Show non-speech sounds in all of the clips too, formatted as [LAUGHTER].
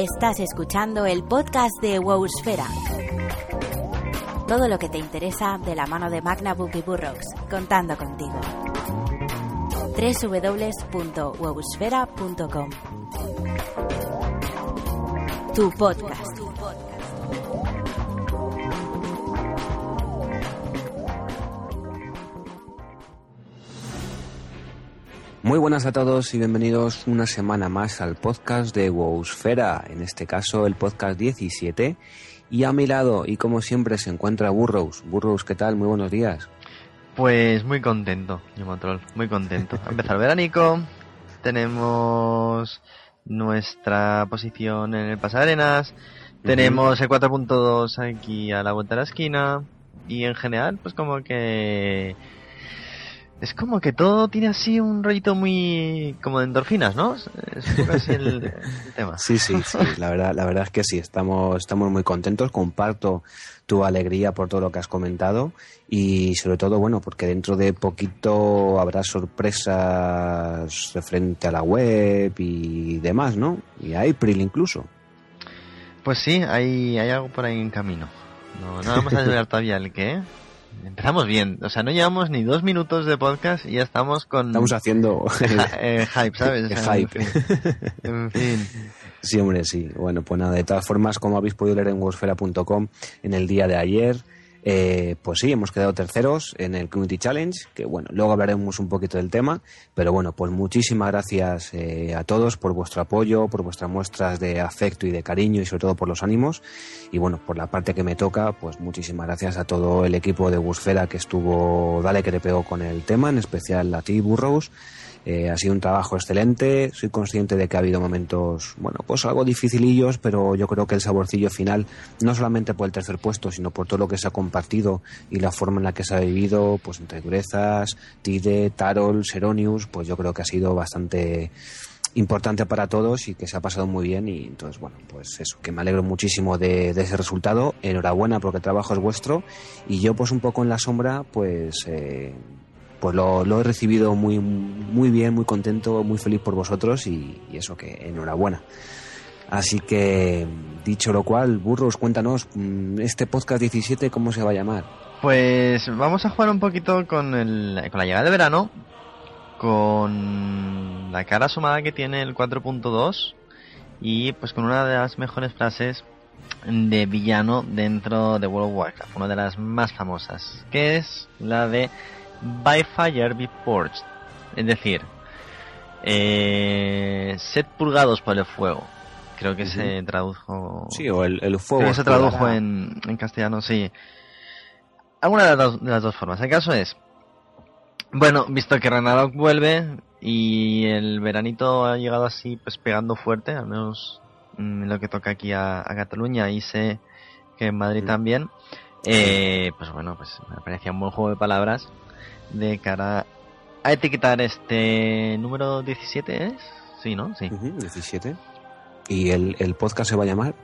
Estás escuchando el podcast de Wowsfera. Todo lo que te interesa de la mano de Magnabook y Burrox, contando contigo. www.wowsfera.com Tu podcast. Muy buenas a todos y bienvenidos una semana más al podcast de Wowsfera, en este caso el podcast 17. Y a mi lado, y como siempre, se encuentra Burrows. Burrows, ¿qué tal? Muy buenos días. Pues muy contento, yo Motrol, muy contento. A empezar el veranico, tenemos nuestra posición en el Pasarenas, tenemos el 4.2 aquí a la vuelta de la esquina, y en general, pues como que es como que todo tiene así un rollito muy como de endorfinas, ¿no? Es un poco así el, [LAUGHS] el tema. Sí, sí, sí, la verdad, la verdad es que sí, estamos, estamos muy contentos, comparto tu alegría por todo lo que has comentado y sobre todo, bueno, porque dentro de poquito habrá sorpresas referente a la web y demás, ¿no? Y a April incluso. Pues sí, hay, hay algo por ahí en camino. No, no vamos a [LAUGHS] desvelar todavía el qué. Empezamos bien, o sea, no llevamos ni dos minutos de podcast y ya estamos con Estamos haciendo [LAUGHS] eh, hype, ¿sabes? [LAUGHS] el O sea, en hype. fin. En fin. Sí, hombre, sí. Bueno, pues nada, de todas formas, como habéis podido leer en wosfera.com en el día de ayer, eh, pues sí, hemos quedado terceros en el Community Challenge, que bueno, luego hablaremos un poquito del tema, pero bueno, pues muchísimas gracias eh, a todos por vuestro apoyo, por vuestras muestras de afecto y de cariño y sobre todo por los ánimos. Y bueno, por la parte que me toca, pues muchísimas gracias a todo el equipo de Busfera que estuvo, dale que te pegó con el tema, en especial a ti, Burrows. Eh, ha sido un trabajo excelente. Soy consciente de que ha habido momentos, bueno, pues algo dificilillos, pero yo creo que el saborcillo final, no solamente por el tercer puesto, sino por todo lo que se ha compartido y la forma en la que se ha vivido, pues entre durezas, Tide, Tarol, Seronius, pues yo creo que ha sido bastante importante para todos y que se ha pasado muy bien y entonces bueno pues eso que me alegro muchísimo de, de ese resultado enhorabuena porque el trabajo es vuestro y yo pues un poco en la sombra pues eh, pues lo, lo he recibido muy, muy bien, muy contento, muy feliz por vosotros y, eso que enhorabuena. Así que, dicho lo cual, Burros, cuéntanos, mm, este podcast 17, ¿cómo se va a llamar? Pues vamos a jugar un poquito con, el, con la llegada de verano, con la cara asomada que tiene el 4.2 y pues con una de las mejores frases de villano dentro de World of Warcraft, una de las más famosas, que es la de By Fire Be Purged, es decir, eh, sed purgados por el fuego. Creo que se tradujo. Sí, o el, el fuego. Creo que se tradujo en, en castellano, sí. Alguna de las, dos, de las dos formas. El caso es, bueno, visto que Ragnarok vuelve y el veranito ha llegado así, pues pegando fuerte, al menos mm, lo que toca aquí a, a Cataluña y sé que en Madrid Mm. también, eh, pues bueno, pues me parecía un buen juego de palabras de cara a etiquetar este número 17, ¿es? Sí, ¿no? Sí. Ujú, 17. ¿Y el, el podcast se va a llamar?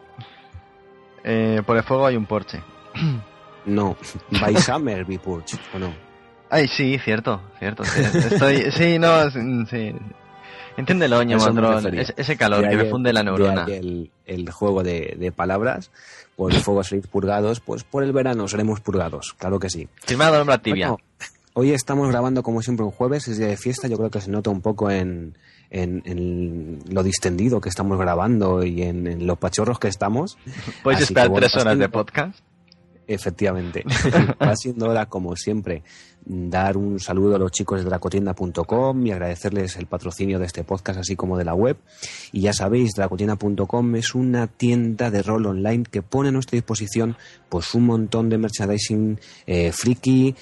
Eh, por el fuego hay un porche. [CLEARS THROAT] No, [LAUGHS] By Summer Be Purged, ¿o no? Ay, sí, cierto, cierto. sí, Estoy, sí, no, sí. Entiéndelo, refería. ese, calor De que ahí me funde la de neurona. ahí el, el juego de, de palabras, por el fuego seréis purgados, pues por el verano seremos purgados, claro que sí. Firmado en la tibia. Bueno, hoy estamos grabando como siempre un jueves, es día de fiesta, yo creo que se nota un poco en, en, en lo distendido que estamos grabando y en, en los pachorros que estamos. Puedes Así esperar que, bueno, tres horas de podcast. Efectivamente, [LAUGHS] va siendo hora, como siempre, dar un saludo a los chicos de dracotienda.com y agradecerles el patrocinio de este podcast, así como de la web. Y ya sabéis, dracotienda.com es una tienda de rol online que pone a nuestra disposición pues un montón de merchandising eh, friki.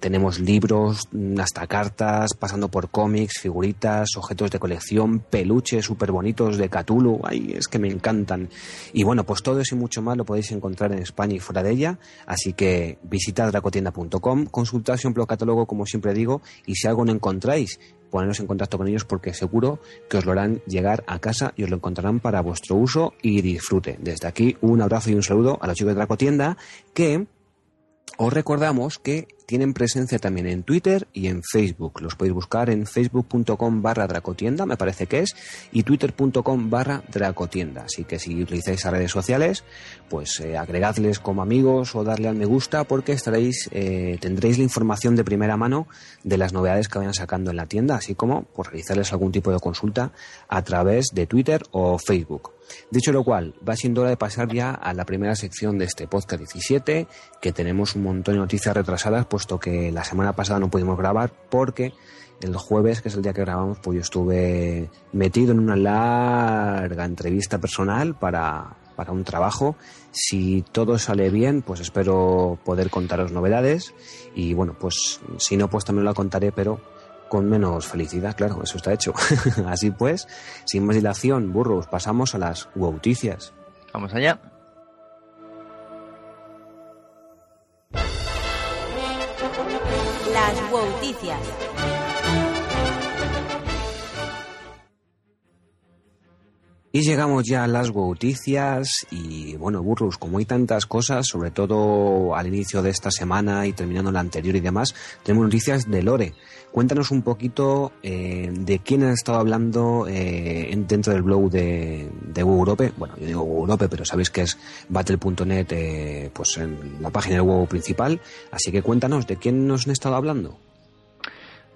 Tenemos libros, hasta cartas, pasando por cómics, figuritas, objetos de colección, peluches súper bonitos de Cthulhu. Ay, es que me encantan. Y bueno, pues todo eso y mucho más lo podéis encontrar en España y fuera de ella. Así que visitad dracotienda.com, consultad siempre catálogo, como siempre digo, y si algo no encontráis, poneros en contacto con ellos porque seguro que os lo harán llegar a casa y os lo encontrarán para vuestro uso y disfrute. Desde aquí, un abrazo y un saludo a los chicos de Dracotienda que os recordamos que tienen presencia también en Twitter y en Facebook. Los podéis buscar en facebook.com barra dracotienda, me parece que es, y twitter.com barra dracotienda. Así que si utilizáis las redes sociales, pues eh, agregadles como amigos o darle al me gusta porque estaréis, eh, tendréis la información de primera mano de las novedades que vayan sacando en la tienda, así como pues, realizarles algún tipo de consulta a través de Twitter o Facebook. Dicho lo cual, va siendo hora de pasar ya a la primera sección de este podcast 17, que tenemos un montón de noticias retrasadas, puesto que la semana pasada no pudimos grabar porque el jueves, que es el día que grabamos, pues yo estuve metido en una larga entrevista personal para, para un trabajo. Si todo sale bien, pues espero poder contaros novedades. Y bueno, pues si no, pues también lo contaré, pero con menos felicidad, claro, eso está hecho. [LAUGHS] Así pues, sin más dilación, burros, pasamos a las noticias. Vamos allá. Las noticias. Y llegamos ya a las noticias y bueno, Burrus, como hay tantas cosas, sobre todo al inicio de esta semana y terminando la anterior y demás, tenemos noticias de Lore. Cuéntanos un poquito eh, de quién has estado hablando eh, dentro del blog de, de Europe. Bueno, yo digo Europe, pero sabéis que es battle.net eh, pues en la página web principal. Así que cuéntanos, ¿de quién nos han estado hablando?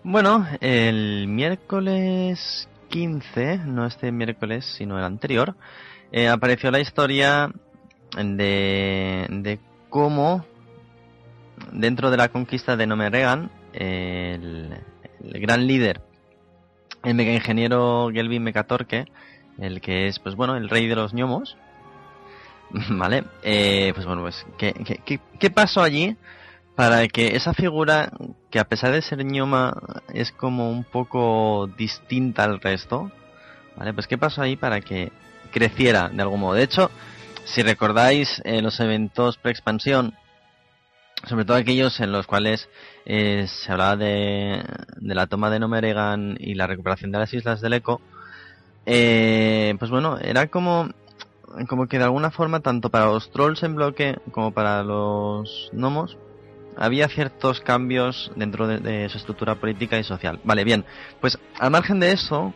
Bueno, el miércoles 15, no este miércoles, sino el anterior, eh, apareció la historia de, de cómo dentro de la conquista de Nomeregan, el, el gran líder, el mega ingeniero Gelvin Mecatorque, el que es, pues bueno, el rey de los gnomos, [LAUGHS] ¿vale? Eh, pues bueno, pues, ¿qué, qué, qué pasó allí? Para que esa figura, que a pesar de ser ñoma, es como un poco distinta al resto, ¿vale? Pues qué pasó ahí para que creciera de algún modo. De hecho, si recordáis eh, los eventos pre-expansión, sobre todo aquellos en los cuales eh, se hablaba de, de, la toma de Nomeregan y la recuperación de las islas del Eco, eh, pues bueno, era como como que de alguna forma tanto para los trolls en bloque como para los gnomos había ciertos cambios dentro de, su estructura política y social. Vale, bien. Pues al margen de eso,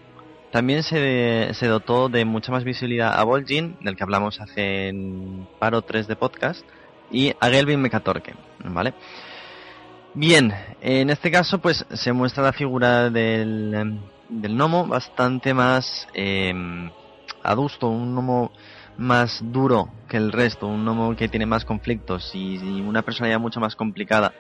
también se, se dotó de mucha más visibilidad a Vol'jin, del que hablamos hace en paro 3 de podcast, y a Gelvin Mecatorque, ¿vale? Bien, en este caso pues se muestra la figura del, del gnomo bastante más eh, adusto, un gnomo más duro que el resto, un gnomo que tiene más conflictos y, una personalidad mucho más complicada.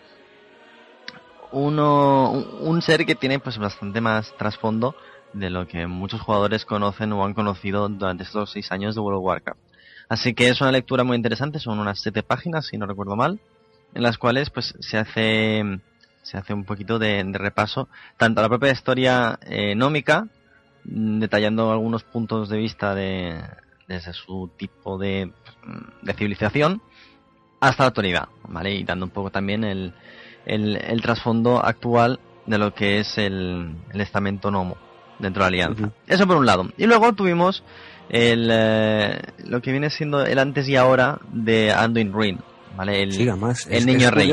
Uno, un, ser que tiene pues bastante más trasfondo de lo que muchos jugadores conocen o han conocido durante estos seis años de World of Warcraft. Así que es una lectura muy interesante, son unas siete páginas, si no recuerdo mal, en las cuales pues se hace se hace un poquito de, repaso tanto a la propia historia eh, nómica, detallando algunos puntos de vista de, desde su tipo de, de civilización hasta la actualidad, ¿vale? Y dando un poco también el, el, trasfondo actual de lo que es el, el estamento Nomo dentro de la alianza. Eso por un lado. Y luego tuvimos el, eh, lo que viene siendo el antes y ahora de Anduin Ruin, ¿vale? El, el niño rey.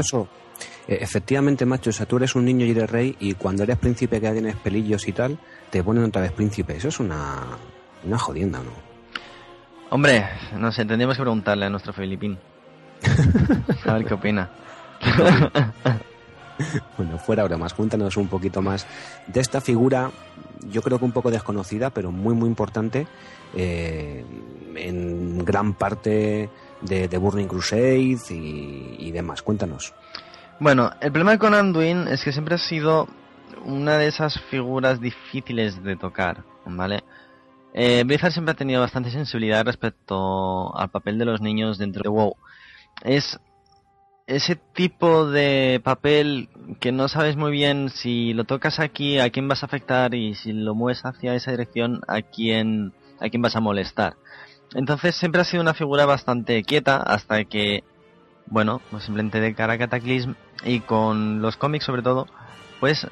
E, efectivamente, macho, o sea, tú eres un niño y eres rey y cuando eres príncipe que tienes pelillos y tal, te ponen otra vez príncipe. Eso es una, una jodienda, ¿no? Hombre, no sé, tendríamos que preguntarle a nuestro Filipín. A ver qué opina. [LAUGHS] bueno, fuera ahora más, cuéntanos un poquito más de esta figura, yo creo que un poco desconocida, pero muy, muy importante eh, en gran parte de, Burning Crusade y, demás. Cuéntanos. Bueno, el problema con Anduin es que siempre ha sido una de esas figuras difíciles de tocar, ¿vale? Eh, Blizzard siempre ha tenido bastante sensibilidad respecto al papel de los niños dentro de WoW. Es ese tipo de papel que no sabes muy bien si lo tocas aquí a quién vas a afectar y si lo mueves hacia esa dirección a quién a quién vas a molestar. Entonces siempre ha sido una figura bastante quieta hasta que bueno, pues simplemente de cara a Cataclysm y con los cómics sobre todo, pues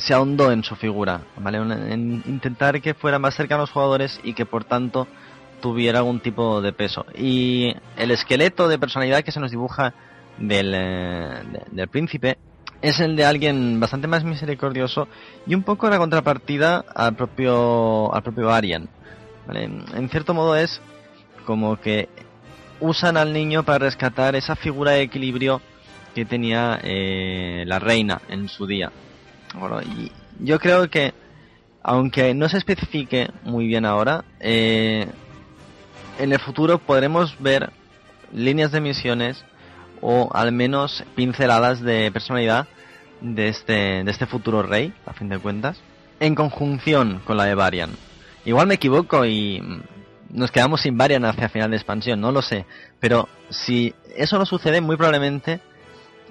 se ahondó en su figura, ¿vale? En intentar que fuera más cercano a los jugadores y que por tanto tuviera algún tipo de peso. Y el esqueleto de personalidad que se nos dibuja del, eh, príncipe es el de alguien bastante más misericordioso y un poco la contrapartida al propio al propio Arian. En cierto modo es como que usan al niño para rescatar esa figura de equilibrio que tenía eh, la reina en su día. Bueno, y yo creo que, aunque no se especifique muy bien ahora, eh, en el futuro podremos ver líneas de misiones o al menos pinceladas de personalidad de este, de este futuro rey, a fin de cuentas, en conjunción con la de Varian. Igual me equivoco y nos quedamos sin Varian hacia final de expansión, no lo sé. Pero si eso no sucede, muy probablemente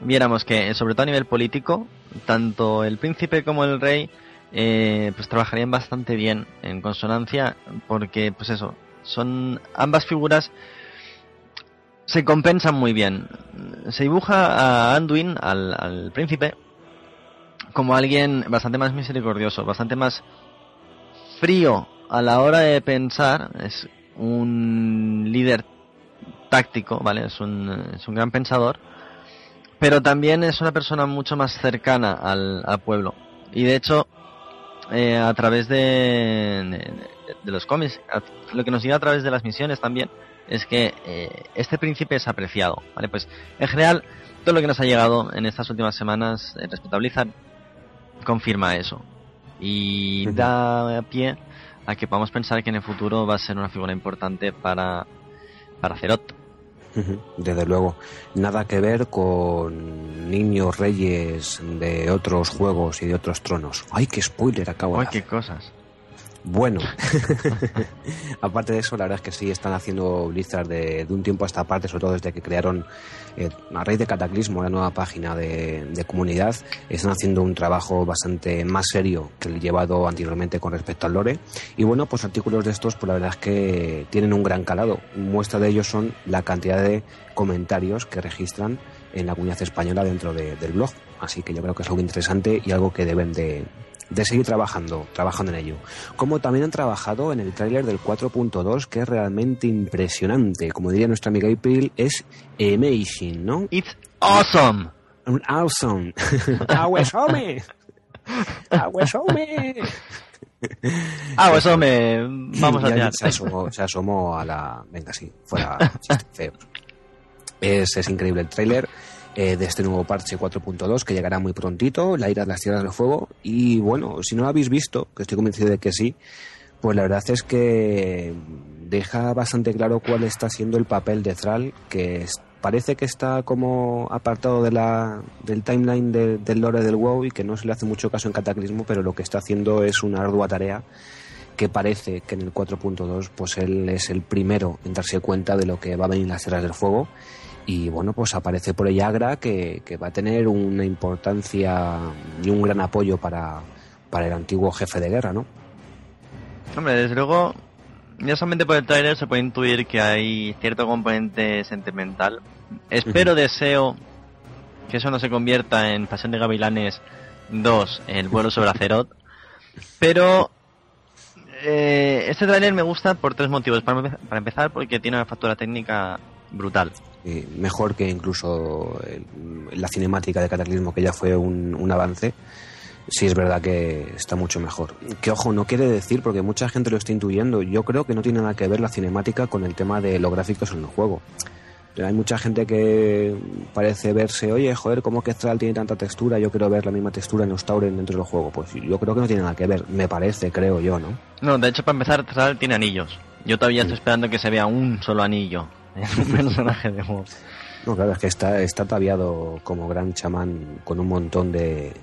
viéramos que, sobre todo a nivel político, tanto el príncipe como el rey eh, pues trabajarían bastante bien en consonancia porque pues eso son ambas figuras se compensan muy bien. Se dibuja a Anduin al, al príncipe como alguien bastante más misericordioso bastante más frío a la hora de pensar. Es un líder táctico vale es un, es un gran pensador pero también es una persona mucho más cercana al, pueblo. Y de hecho, eh, a través de, de, los cómics, lo que nos llega a través de las misiones también, es que eh, este príncipe es apreciado. ¿vale? Pues en general, todo lo que nos ha llegado en estas últimas semanas eh, respecto a Blizzard confirma eso. Y da pie a que podamos pensar que en el futuro va a ser una figura importante para, para Cerot. Desde luego, nada que ver con niños reyes de otros juegos y de otros tronos. ¡Ay, qué spoiler acabo de ¡Ay, qué cosas! Bueno, [LAUGHS] aparte de eso, la verdad es que sí están haciendo Blizzard de, un tiempo a esta parte, sobre todo desde que crearon eh, a raíz de Cataclismo, la nueva página de, comunidad, están haciendo un trabajo bastante más serio que el llevado anteriormente con respecto al lore. Y bueno, pues artículos de estos, pues la verdad es que tienen un gran calado. Muestra de ellos son la cantidad de comentarios que registran en la comunidad española dentro del blog. Así que yo creo que es algo interesante y algo que deben de, de seguir trabajando, trabajando en ello. Como también han trabajado en el tráiler del 4.2, que es realmente impresionante. Como diría nuestra amiga April, es amazing, ¿no? It's awesome. Awesome. [LAUGHS] ¡Aguesome! ¡Aguesome! ¡Aguesome! Vamos a se asomó, se asomó a la... Venga, sí, fuera feo. Es, es increíble el tráiler eh, de este nuevo parche 4.2 que llegará muy prontito, la ira de las tierras del fuego. Y bueno, si no lo habéis visto, que estoy convencido de que sí, pues la verdad es que deja bastante claro cuál está siendo el papel de Thrall, que parece que está como apartado de la, del timeline del lore del WoW y que no se le hace mucho caso en Cataclismo, pero lo que está haciendo es una ardua tarea que parece que en el 4.2 pues él es el primero en darse cuenta de lo que va a venir las tierras del fuego y bueno, pues aparece por ahí Agra que, va a tener una importancia y un gran apoyo para, para el antiguo jefe de guerra, ¿no? Hombre, desde luego, ya solamente por el trailer se puede intuir que hay cierto componente sentimental. Espero, deseo que eso no se convierta en Pasión de Gavilanes 2, el vuelo sobre Azeroth. Pero eh, este trailer me gusta por tres motivos. Para, para empezar, porque tiene una factura técnica brutal. Mejor que incluso la cinemática de Cataclismo, que ya fue un, avance. Sí es verdad que está mucho mejor. Que ojo, no quiere decir, porque mucha gente lo está intuyendo, yo creo que no tiene nada que ver la cinemática con el tema de los gráficos en el juego. Hay mucha gente que parece verse, oye, joder, ¿cómo que Thrall tiene tanta textura? Yo quiero ver la misma textura en los Tauren dentro del juego. Pues yo creo que no tiene nada que ver, me parece, creo yo, ¿no? No, de hecho, para empezar, Thrall tiene anillos. Yo todavía estoy esperando que se vea un solo anillo. Es [LAUGHS] un personaje de WoW. No, claro, es que está, está ataviado como gran chamán con un montón de,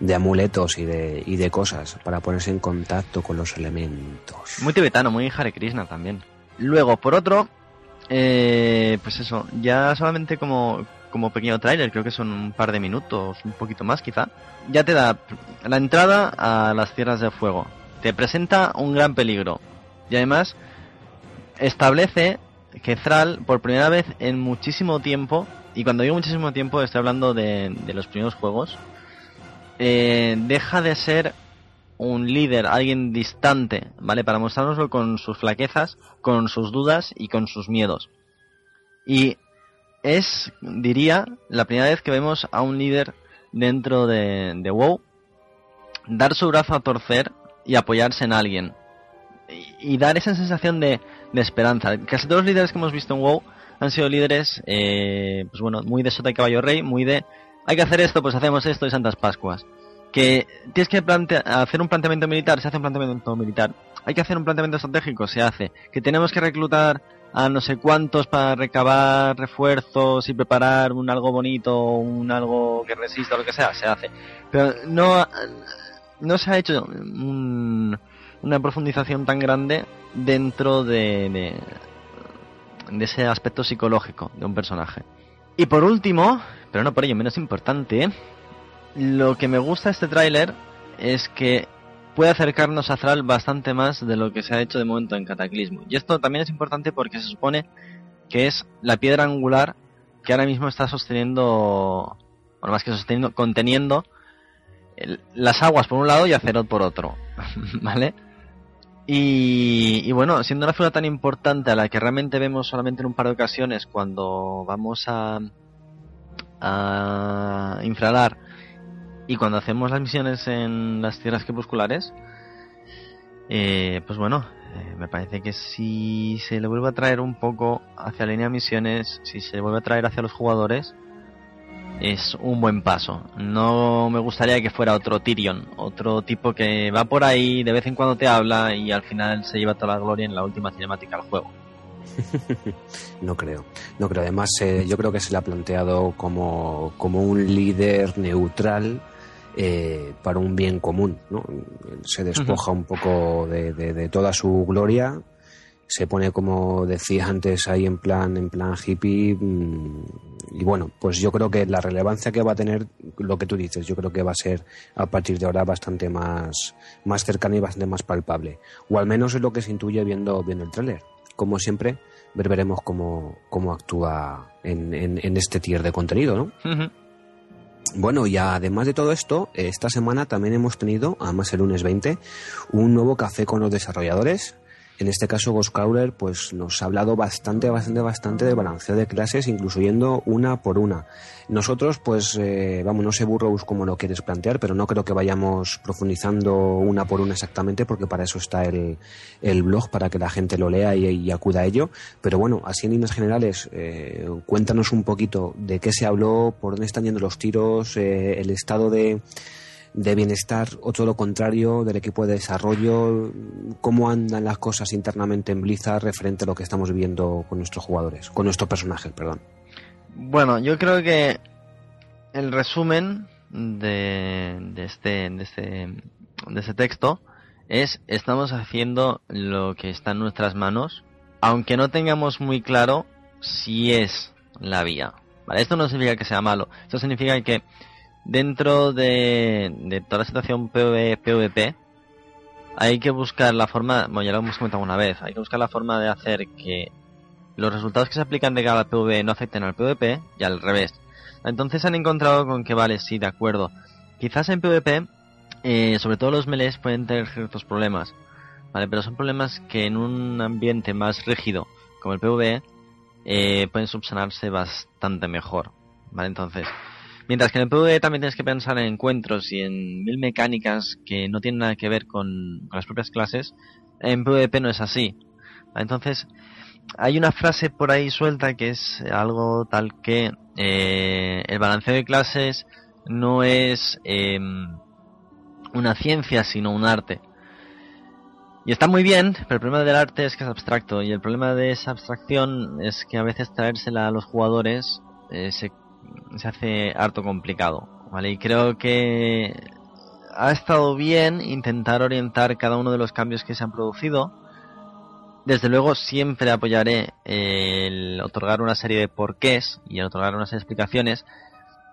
de amuletos y de, y de cosas para ponerse en contacto con los elementos. Muy tibetano, muy Hare Krishna también. Luego, por otro, eh, pues eso, ya solamente como, como pequeño tráiler, creo que son un par de minutos, un poquito más quizá, ya te da la entrada a las tierras de fuego. Te presenta un gran peligro. Y además establece que Thrall, por primera vez en muchísimo tiempo, y cuando digo muchísimo tiempo estoy hablando de, de los primeros juegos, eh, deja de ser un líder, alguien distante, ¿vale? Para mostrárnoslo con sus flaquezas, con sus dudas y con sus miedos. Y es, diría, la primera vez que vemos a un líder dentro de, de WoW dar su brazo a torcer y apoyarse en alguien. Y, y dar esa sensación de, de, esperanza. Casi todos los líderes que hemos visto en WoW han sido líderes, eh, pues bueno, muy de sota y caballo rey, muy de hay que hacer esto, pues hacemos esto y Santas Pascuas. Que tienes que hacer un planteamiento militar, se hace un planteamiento militar. Hay que hacer un planteamiento estratégico, se hace. Que tenemos que reclutar a no sé cuántos para recabar refuerzos y preparar un algo bonito, un algo que resista, lo que sea, se hace. Pero no, no se ha hecho un, una profundización tan grande dentro de, de, de ese aspecto psicológico de un personaje. Y por último, pero no por ello menos importante, lo que me gusta de este tráiler es que puede acercarnos a Thrall bastante más de lo que se ha hecho de momento en Cataclismo. Y esto también es importante porque se supone que es la piedra angular que ahora mismo está sosteniendo, bueno, más que sosteniendo, conteniendo las aguas por un lado y Azeroth por otro, [LAUGHS] ¿vale? Y, y, bueno, siendo una figura tan importante a la que realmente vemos solamente en un par de ocasiones cuando vamos a, a infralar y cuando hacemos las misiones en las tierras crepusculares, eh, pues bueno, eh, me parece que si se le vuelve a traer un poco hacia la línea de misiones, si se vuelve a traer hacia los jugadores, es un buen paso. No me gustaría que fuera otro Tyrion, otro tipo que va por ahí, de vez en cuando te habla y al final se lleva toda la gloria en la última cinemática del juego. [LAUGHS] no creo, no creo. Además, eh, yo creo que se le ha planteado como, como un líder neutral eh, para un bien común. ¿no? Se despoja uh -huh. un poco de, de, de, toda su gloria, se pone como decía antes ahí en plan en plan hippie y bueno pues yo creo que la relevancia que va a tener lo que tú dices yo creo que va a ser a partir de ahora bastante más más cercana y bastante más palpable o al menos es lo que se intuye viendo viendo el tráiler como siempre ver, veremos cómo, cómo actúa en, en, en, este tier de contenido, ¿no? Uh -huh. Bueno, y además de todo esto, esta semana también hemos tenido, además el lunes 20, un nuevo café con los desarrolladores. En este caso, Ghostcrawler pues, nos ha hablado bastante, bastante, bastante de balanceo de clases, incluso yendo una por una. Nosotros, pues, eh, vamos, no sé, Burrows, cómo lo quieres plantear, pero no creo que vayamos profundizando una por una exactamente, porque para eso está el, el blog, para que la gente lo lea y, y, acuda a ello. Pero bueno, así en líneas generales, eh, cuéntanos un poquito de qué se habló, por dónde están yendo los tiros, eh, el estado de de bienestar o todo lo contrario del equipo de desarrollo, cómo andan las cosas internamente en Blizzard referente a lo que estamos viendo con nuestros jugadores, con nuestros personajes, perdón. Bueno, yo creo que el resumen de, de, este, de, este, de este texto es estamos haciendo lo que está en nuestras manos, aunque no tengamos muy claro si es la vía. ¿Vale? Esto no significa que sea malo, esto significa que dentro de, de toda la situación PvE, PvP, hay que buscar la forma, bueno, ya lo hemos comentado una vez, hay que buscar la forma de hacer que los resultados que se aplican de cada PvE no afecten al PvP y al revés. Entonces han encontrado con que, vale, sí, de acuerdo. Quizás en PvP, eh, sobre todo los melees pueden tener ciertos problemas, ¿vale? Pero son problemas que en un ambiente más rígido, como el PvE, eh, pueden subsanarse bastante mejor, ¿vale? Entonces, Mientras que en el PvE también tienes que pensar en encuentros y en mil mecánicas que no tienen nada que ver con, las propias clases, en PvP no es así. Entonces, hay una frase por ahí suelta que es algo tal que eh, el balanceo de clases no es eh, una ciencia, sino un arte. Y está muy bien, pero el problema del arte es que es abstracto. Y el problema de esa abstracción es que a veces traérsela a los jugadores eh, se, se hace harto complicado, ¿vale? Y creo que ha estado bien intentar orientar cada uno de los cambios que se han producido. Desde luego siempre apoyaré el otorgar una serie de porqués y el otorgar una serie de explicaciones,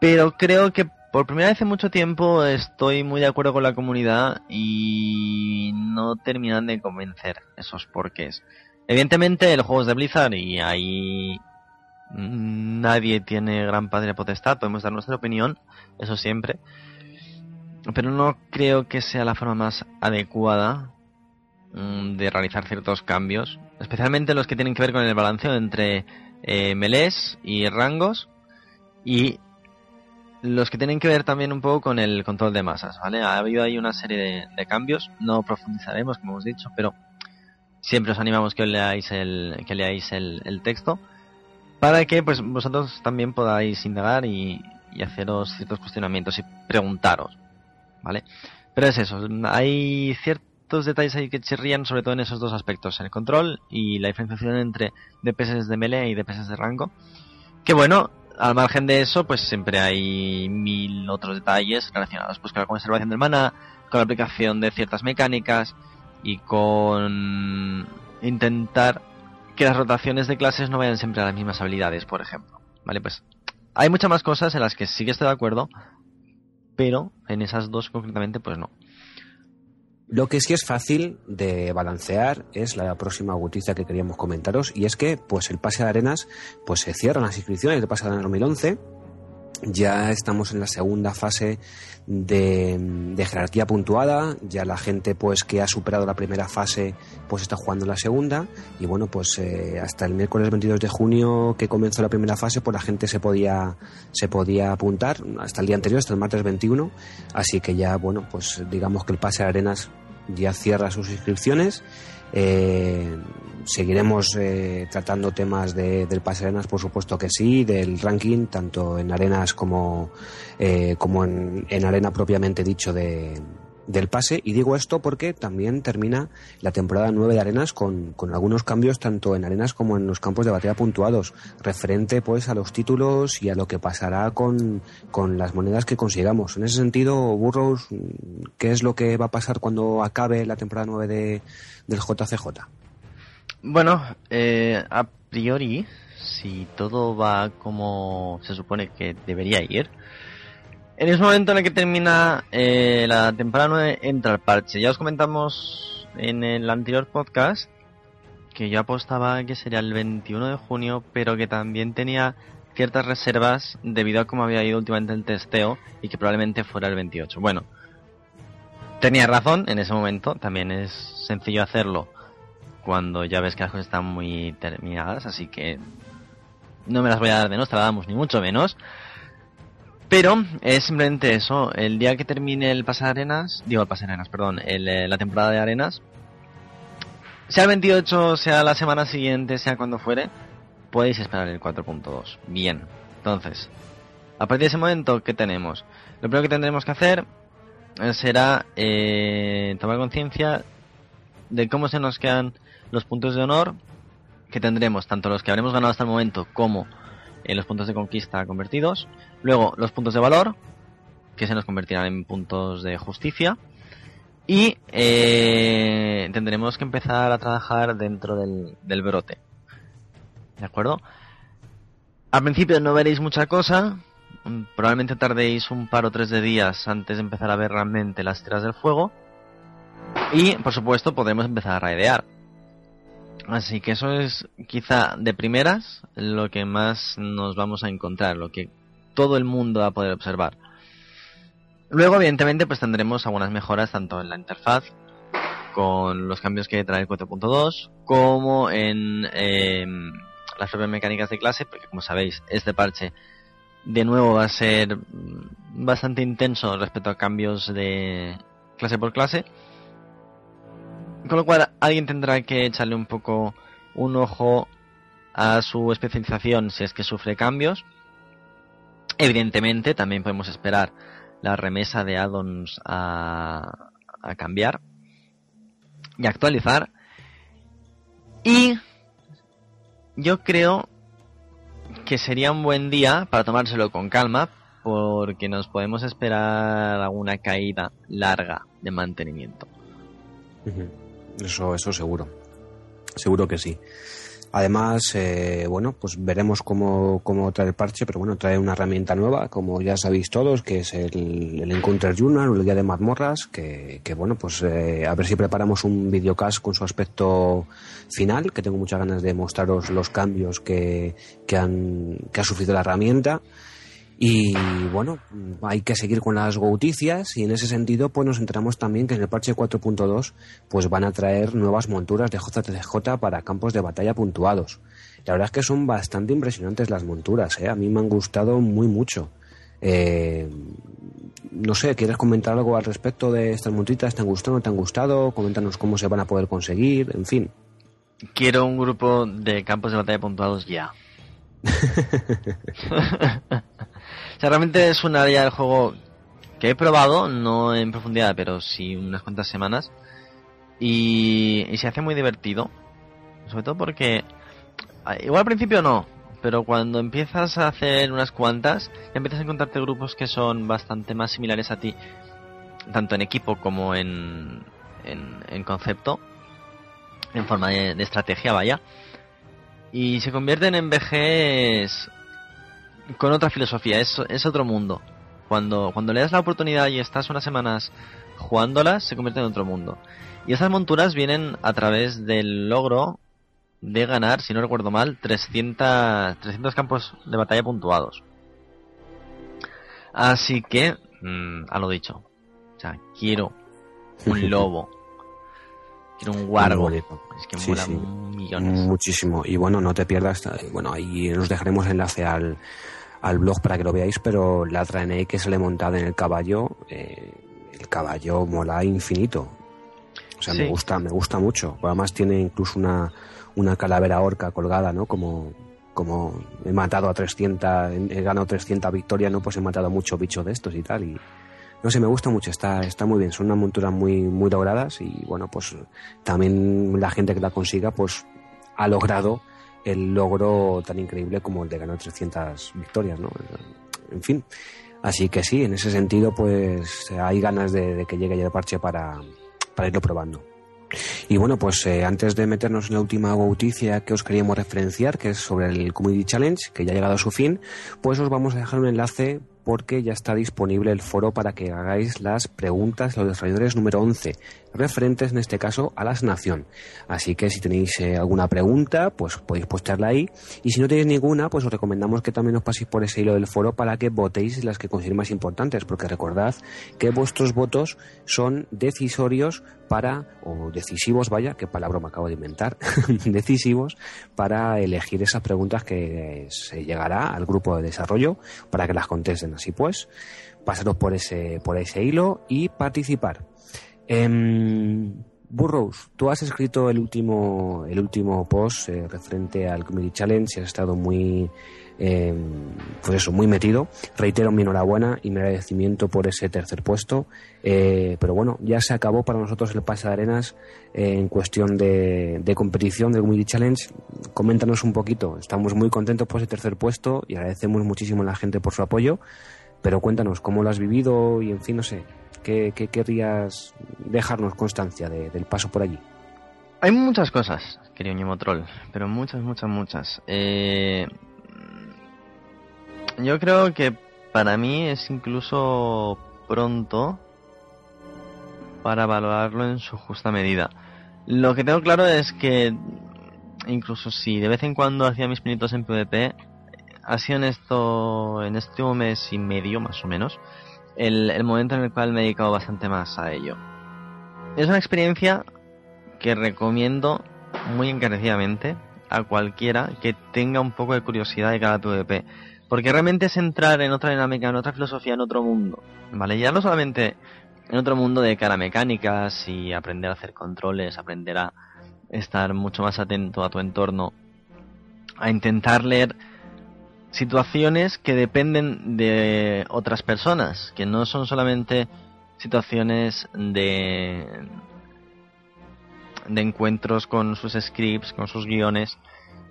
pero creo que por primera vez en mucho tiempo estoy muy de acuerdo con la comunidad y no terminan de convencer esos porqués. Evidentemente el juego es de Blizzard y ahí nadie tiene gran padre potestad, podemos dar nuestra opinión, eso siempre, pero no creo que sea la forma más adecuada mm, de realizar ciertos cambios, especialmente los que tienen que ver con el balanceo entre eh, melés y rangos y los que tienen que ver también un poco con el control de masas, ¿vale? Ha habido ahí una serie de, cambios, no profundizaremos, como hemos dicho, pero siempre os animamos que leáis el, que leáis el, texto para que pues vosotros también podáis indagar y, haceros ciertos cuestionamientos y preguntaros, ¿vale? Pero es eso, hay ciertos detalles ahí que chirrían, sobre todo en esos dos aspectos, el control y la diferenciación entre DPS de melee y DPS de rango. Que bueno, al margen de eso, pues siempre hay mil otros detalles relacionados pues, con la conservación del mana, con la aplicación de ciertas mecánicas y con intentar que las rotaciones de clases no vayan siempre a las mismas habilidades, por ejemplo. Vale, pues hay muchas más cosas en las que sí que estoy de acuerdo, pero en esas dos concretamente, pues no. Lo que sí es fácil de balancear es la próxima noticia que queríamos comentaros y es que pues el pase de arenas pues se cierran las inscripciones del pase de arenas 2011 ya estamos en la segunda fase de, jerarquía puntuada, ya la gente pues que ha superado la primera fase pues está jugando la segunda. Y bueno pues eh, hasta el miércoles 22 de junio que comenzó la primera fase pues la gente se podía se podía apuntar hasta el día anterior, hasta el martes 21 así que ya bueno pues digamos que el pase de arenas ya cierra sus inscripciones. Eh, seguiremos eh, tratando temas de, del pase arenas, por supuesto que sí, del ranking, tanto en arenas como, eh, como en, en, arena propiamente dicho de, del pase. Y digo esto porque también termina la temporada 9 de Arenas con, con, algunos cambios tanto en Arenas como en los campos de batalla puntuados, referente pues a los títulos y a lo que pasará con, con las monedas que consigamos. En ese sentido, Burros, ¿qué es lo que va a pasar cuando acabe la temporada 9 de, del JCJ? Bueno, eh, a priori, si todo va como se supone que debería ir, en ese momento en el que termina eh, la temporada 9 entra el parche. Ya os comentamos en el anterior podcast que yo apostaba que sería el 21 de junio, pero que también tenía ciertas reservas debido a cómo había ido últimamente el testeo y que probablemente fuera el 28. Bueno, tenía razón en ese momento, también es sencillo hacerlo cuando ya ves que las cosas están muy terminadas, así que no me las voy a dar de damos ni mucho menos. Pero es simplemente eso, el día que termine el pase arenas, digo el pase arenas, perdón, eh, la temporada de arenas, sea el 28, sea la semana siguiente, sea cuando fuere, podéis esperar el 4.2. Bien, entonces, a partir de ese momento, ¿qué tenemos? Lo primero que tendremos que hacer será eh, tomar conciencia de cómo se nos quedan los puntos de honor que tendremos, tanto los que habremos ganado hasta el momento como en los puntos de conquista convertidos. Luego los puntos de valor, que se nos convertirán en puntos de justicia. Y eh, tendremos que empezar a trabajar dentro del, del brote. ¿De acuerdo? Al principio no veréis mucha cosa. Probablemente tardéis un par o tres de días antes de empezar a ver realmente las tiras del fuego. Y, por supuesto, podremos empezar a raidear. Así que eso es quizá de primeras lo que más nos vamos a encontrar, lo que todo el mundo va a poder observar. Luego, evidentemente, pues tendremos algunas mejoras tanto en la interfaz con los cambios que trae el 4.2 como en em, las propias mecánicas de clase, porque como sabéis, este parche de nuevo va a ser bastante intenso respecto a cambios de clase por clase. Con lo cual alguien tendrá que echarle un poco un ojo a su especialización si es que sufre cambios. Evidentemente también podemos esperar la remesa de addons a, a cambiar y actualizar. Y yo creo que sería un buen día para tomárselo con calma porque nos podemos esperar alguna caída larga de mantenimiento. Eso, eso seguro. Seguro que sí. Además, eh, bueno, pues veremos cómo, cómo trae el parche, pero bueno, trae una herramienta nueva, como ya sabéis todos, que es el, Encounter Journal el guía de mazmorras, que, que bueno, pues eh, a ver si preparamos un videocast con su aspecto final, que tengo muchas ganas de mostraros los cambios que, que, han, que ha sufrido la herramienta. Y bueno, hay que seguir con las gouticias y en ese sentido pues nos enteramos también que en el parche 4.2 pues van a traer nuevas monturas de JTJ para campos de batalla puntuados. La verdad es que son bastante impresionantes las monturas, ¿eh? a mí me han gustado muy mucho. Eh, no sé, ¿quieres comentar algo al respecto de estas monturas? ¿Te han gustado? ¿No te han gustado? Coméntanos cómo se van a poder conseguir, en fin. Quiero un grupo de campos de batalla puntuados ya. [LAUGHS] realmente es un área del juego que he probado, no en profundidad, pero sí unas cuantas semanas. Y, se hace muy divertido. Sobre todo porque, igual al principio no, pero cuando empiezas a hacer unas cuantas, empiezas a encontrarte grupos que son bastante más similares a ti, tanto en equipo como en, en, concepto, en forma de, de estrategia, vaya y se convierten en VGs con otra filosofía, es, es otro mundo. Cuando, cuando le das la oportunidad y estás unas semanas jugándolas, se convierte en otro mundo. Y esas monturas vienen a través del logro de ganar, si no recuerdo mal, 300, 300 campos de batalla puntuados. Así que, mm, a lo dicho, o sea, quiero un [LAUGHS] lobo un wargo. Es que mola millones. Muchísimo. Y bueno, no te pierdas. Bueno, ahí nos dejaremos enlace al, al blog para que lo veáis, pero la traene que se le montada en el caballo, eh, el caballo mola infinito. O sea, me gusta, me gusta mucho. Además tiene incluso una, una calavera orca colgada, ¿no? Como, como he matado a 300, he ganado 300 victorias, ¿no? Pues he matado a muchos bichos de estos y tal. Y, no sé, me gusta mucho, está, está muy bien, son unas monturas muy, muy logradas y bueno, pues también la gente que la consiga pues ha logrado el logro tan increíble como el de ganar 300 victorias, ¿no? En fin, así que sí, en ese sentido pues hay ganas de, que llegue ya el parche para, para irlo probando. Y bueno, pues eh, antes de meternos en la última noticia que os queríamos referenciar, que es sobre el Community Challenge, que ya ha llegado a su fin, pues os vamos a dejar un enlace porque ya está disponible el foro para que hagáis las preguntas los desarrolladores número 11, referentes en este caso a la nación. Así que si tenéis eh, alguna pregunta, pues podéis postearla ahí. Y si no tenéis ninguna, pues os recomendamos que también os paséis por ese hilo del foro para que votéis las que consideréis más importantes, porque recordad que vuestros votos son decisorios para, o decisivos, vaya, qué palabra me acabo de inventar, [LAUGHS] decisivos para elegir esas preguntas que se llegará al grupo de desarrollo para que las contesten. Así pues, pasaros por ese, por ese hilo y participar. Eh, Burroughs, tú has escrito el último, el último post eh, referente al Community Challenge y has estado muy, eh, pues eso, muy metido. Reitero mi enhorabuena y mi agradecimiento por ese tercer puesto. Eh, pero bueno, ya se acabó para nosotros el pase de arenas en cuestión de, de, competición del Community Challenge. Coméntanos un poquito. Estamos muy contentos por ese tercer puesto y agradecemos muchísimo a la gente por su apoyo. Pero cuéntanos cómo lo has vivido y en fin, no sé, ¿Qué, querrías dejarnos constancia del paso por allí? Hay muchas cosas, querido Ñemo Troll, pero muchas, muchas, muchas. Eh, yo creo que para mí es incluso pronto para valorarlo en su justa medida. Lo que tengo claro es que incluso si de vez en cuando hacía mis pinitos en PvP, ha sido en esto, en este mes y medio más o menos, el, momento en el cual me he dedicado bastante más a ello. Es una experiencia que recomiendo muy encarecidamente a cualquiera que tenga un poco de curiosidad de cada PvP. Porque realmente es entrar en otra dinámica, en otra filosofía, en otro mundo. ¿Vale? Ya no solamente en otro mundo de cara a mecánicas y aprender a hacer controles, aprender a estar mucho más atento a tu entorno, a intentar leer situaciones que dependen de otras personas, que no son solamente situaciones de de encuentros con sus scripts, con sus guiones,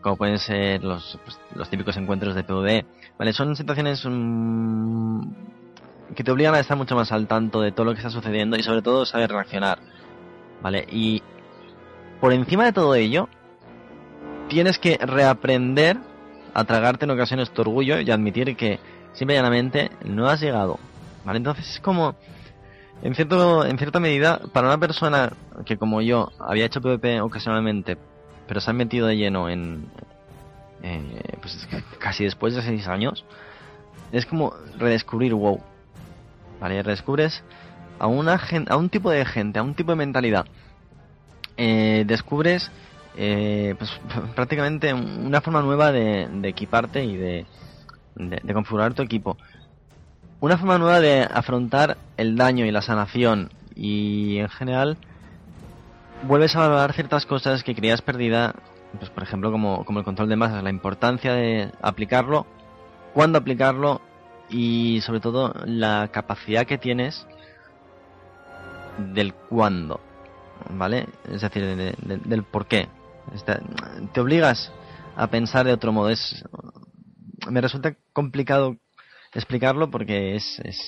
como pueden ser los, pues, los típicos encuentros de PvE. Vale, son situaciones mm, que te obligan a estar mucho más al tanto de todo lo que está sucediendo y sobre todo saber reaccionar. Vale, y por encima de todo ello, tienes que reaprender a tragarte en ocasiones tu orgullo y admitir que simple y llanamente no has llegado. ¿Vale? Entonces es como, en, cierto, en cierta medida, para una persona que como yo había hecho PvP ocasionalmente, pero se ha metido de lleno en, eh, pues casi después de seis años, es como redescubrir WoW. ¿Vale? Redescubres a, una a un tipo de gente, a un tipo de mentalidad. Eh, descubres eh, pues, [LAUGHS] prácticamente una forma nueva de, equiparte y de, configurar tu equipo. Una forma nueva de afrontar el daño y la sanación y en general vuelves a valorar ciertas cosas que creías perdida, pues por ejemplo como, como el control de masas, la importancia de aplicarlo, cuándo aplicarlo y sobre todo la capacidad que tienes del cuándo, ¿vale? Es decir, del por qué te obligas a pensar de otro modo. Es, me resulta complicado explicarlo porque es, es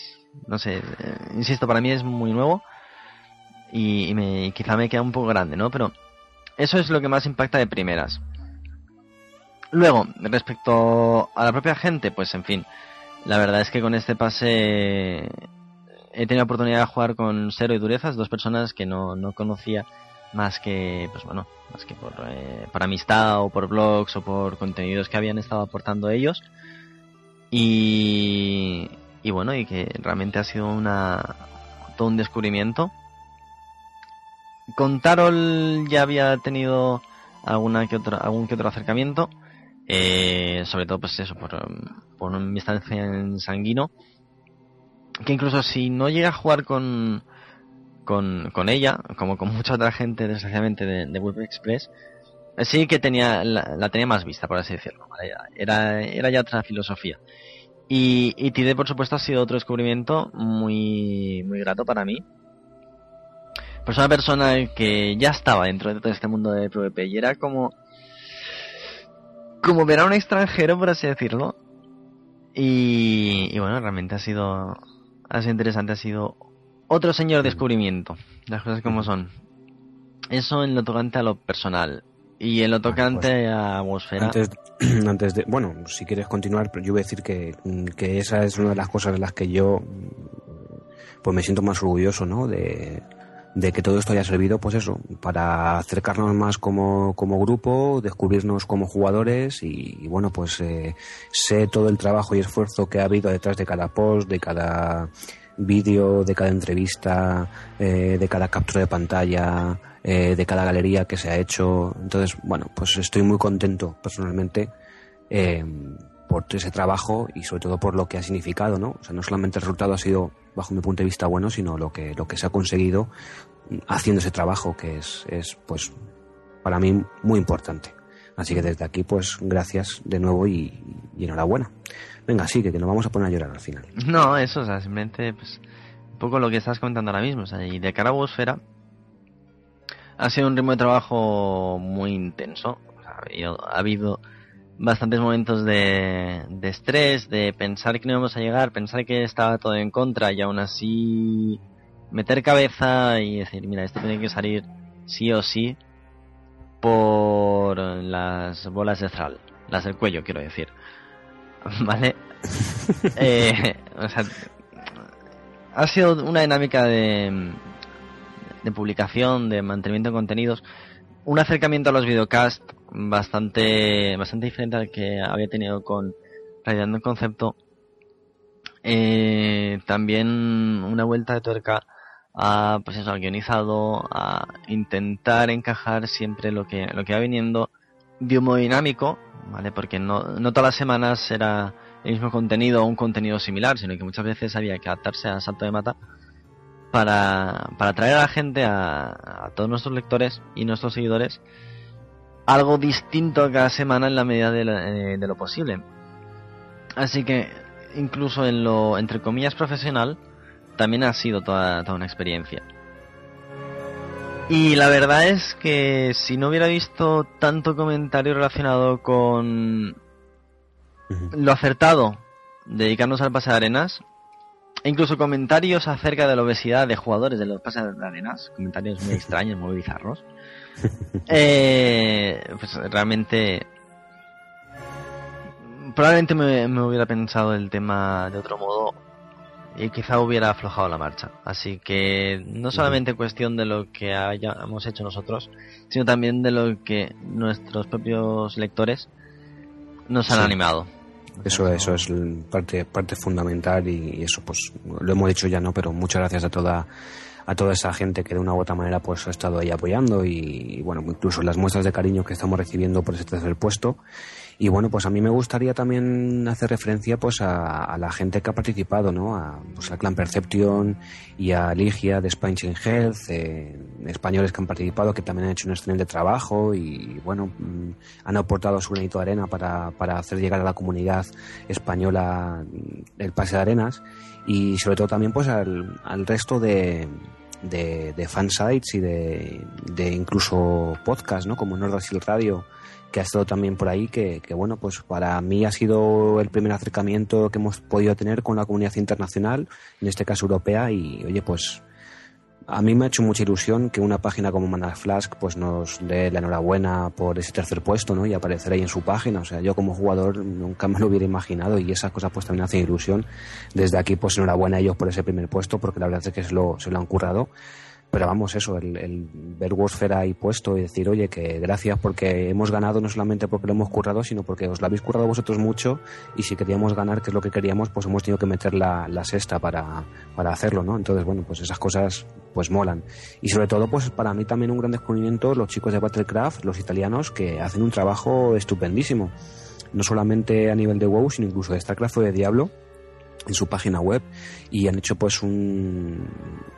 no sé, eh, insisto, para mí es muy nuevo y, me, quizá me queda un poco grande, ¿no? Pero eso es lo que más impacta de primeras. Luego, respecto a la propia gente, pues en fin, la verdad es que con este pase he tenido oportunidad de jugar con Cero y Durezas, dos personas que no, no conocía más que, pues bueno, más que por, eh, amistad o por blogs o por contenidos que habían estado aportando ellos. Y, y bueno, y que realmente ha sido una, todo un descubrimiento. Con Tarol ya había tenido alguna que otra, algún que otro acercamiento, eh, sobre todo pues eso, por, por mi estancia en Sanguino, que incluso si no llega a jugar con, con, con ella, como con mucha otra gente, desgraciadamente, de, de Express, sí que tenía la, tenía más vista, por así decirlo. Era, era ya otra filosofía. Y, y Tide, por supuesto, ha sido otro descubrimiento muy, muy grato para mí. Pues una persona que ya estaba dentro de todo este mundo de PvP y era como... Como ver a un extranjero, por así decirlo. Y, y bueno, realmente ha sido... Ha sido interesante, ha sido otro señor descubrimiento, las cosas como son. Eso en lo tocante a lo personal. Y en lo tocante pues, a atmósfera. Antes, [CLEARS THROAT] antes, de. Bueno, si quieres continuar, pero yo voy a decir que, que esa es una de las cosas de las que yo. Pues me siento más orgulloso, ¿no? De, de que todo esto haya servido, pues eso, para acercarnos más como, como grupo, descubrirnos como jugadores y, bueno, pues eh, sé todo el trabajo y esfuerzo que ha habido detrás de cada post, de cada vídeo de cada entrevista, eh, de cada captura de pantalla, eh, de cada galería que se ha hecho. Entonces, bueno, pues estoy muy contento personalmente eh, por ese trabajo y sobre todo por lo que ha significado, ¿no? O sea, no solamente el resultado ha sido, bajo mi punto de vista, bueno, sino lo que, lo que se ha conseguido haciendo ese trabajo, que es, es pues, para mí muy importante. Así que desde aquí, pues, gracias de nuevo y, y enhorabuena. Venga, sigue, que nos vamos a poner a llorar al final. No, eso, o simplemente, pues, un poco lo que estás comentando ahora mismo, y de cara a Bosfera, ha sido un ritmo de trabajo muy intenso, ha habido bastantes momentos de, de estrés, de pensar que no íbamos a llegar, pensar que estaba todo en contra y aún así meter cabeza y decir, mira, esto tiene que salir sí o sí por las bolas de Thrall, las del cuello, quiero decir. [LAUGHS] ¿vale? Eh, o sea, ha sido una dinámica de, de publicación, de mantenimiento de contenidos, un acercamiento a los videocasts bastante, bastante diferente al que había tenido con Rayando el Concepto. Eh, también una vuelta de tuerca a, pues eso, al guionizado, a intentar encajar siempre lo que, lo que va viniendo de un modo dinámico, ¿vale? Porque no, no todas las semanas era el mismo contenido o un contenido similar, sino que muchas veces había que adaptarse a salto de mata para, para atraer a la gente, a, todos nuestros lectores y nuestros seguidores, algo distinto cada semana en la medida de, eh, de lo posible. Así que, incluso en lo, entre comillas, profesional, también ha sido toda una experiencia. Y la verdad es que si no hubiera visto tanto comentario relacionado con lo acertado de dedicarnos al pase de arenas, e incluso comentarios acerca de la obesidad de jugadores de los pases de arenas, comentarios muy [LAUGHS] extraños, muy bizarros, [LAUGHS] eh, pues realmente probablemente me, me, hubiera pensado el tema de otro modo y quizá hubiera aflojado la marcha. Así que no solamente cuestión de lo que hayamos hecho nosotros, sino también de lo que nuestros propios lectores nos han animado. Eso, eso es parte, parte fundamental y, eso pues lo hemos dicho ya, ¿no? Pero muchas gracias a toda a toda esa gente que de una u otra manera pues ha estado ahí apoyando y, y bueno, incluso las muestras de cariño que estamos recibiendo por ese tercer puesto y bueno, pues a mí me gustaría también hacer referencia pues a, la gente que ha participado, ¿no? A, pues a Clan Perception y a Ligia de Spain Health, eh, españoles que han participado, que también han hecho un excelente trabajo y bueno, mm, han aportado su granito de arena para, para hacer llegar a la comunidad española el pase de arenas y sobre todo también pues al, resto de, de, fansites y de, de incluso podcast, ¿no? Como Nordasil Radio que ha estado también por ahí, que, bueno, pues para mí ha sido el primer acercamiento que hemos podido tener con la comunidad internacional, en este caso europea, y oye, pues a mí me ha hecho mucha ilusión que una página como Mana Flask pues nos dé la enhorabuena por ese tercer puesto, ¿no? Y aparecer ahí en su página. O sea, yo como jugador nunca me lo hubiera imaginado y esas cosas pues también hacen ilusión. Desde aquí pues enhorabuena a ellos por ese primer puesto porque la verdad es que se lo, se lo han currado pero vamos, eso, el, el ver Wosfera ahí puesto y decir, oye, que gracias porque hemos ganado no solamente porque lo hemos currado, sino porque os lo habéis currado vosotros mucho y si queríamos ganar, que es lo que queríamos, pues hemos tenido que meter la, la sexta para, para hacerlo, ¿no? Entonces, bueno, pues esas cosas pues molan. Y sobre todo, pues para mí también un gran descubrimiento los chicos de Battlecraft, los italianos, que hacen un trabajo estupendísimo. No solamente a nivel de WoW, sino incluso de StarCraft o de Diablo en su página web y han hecho pues un,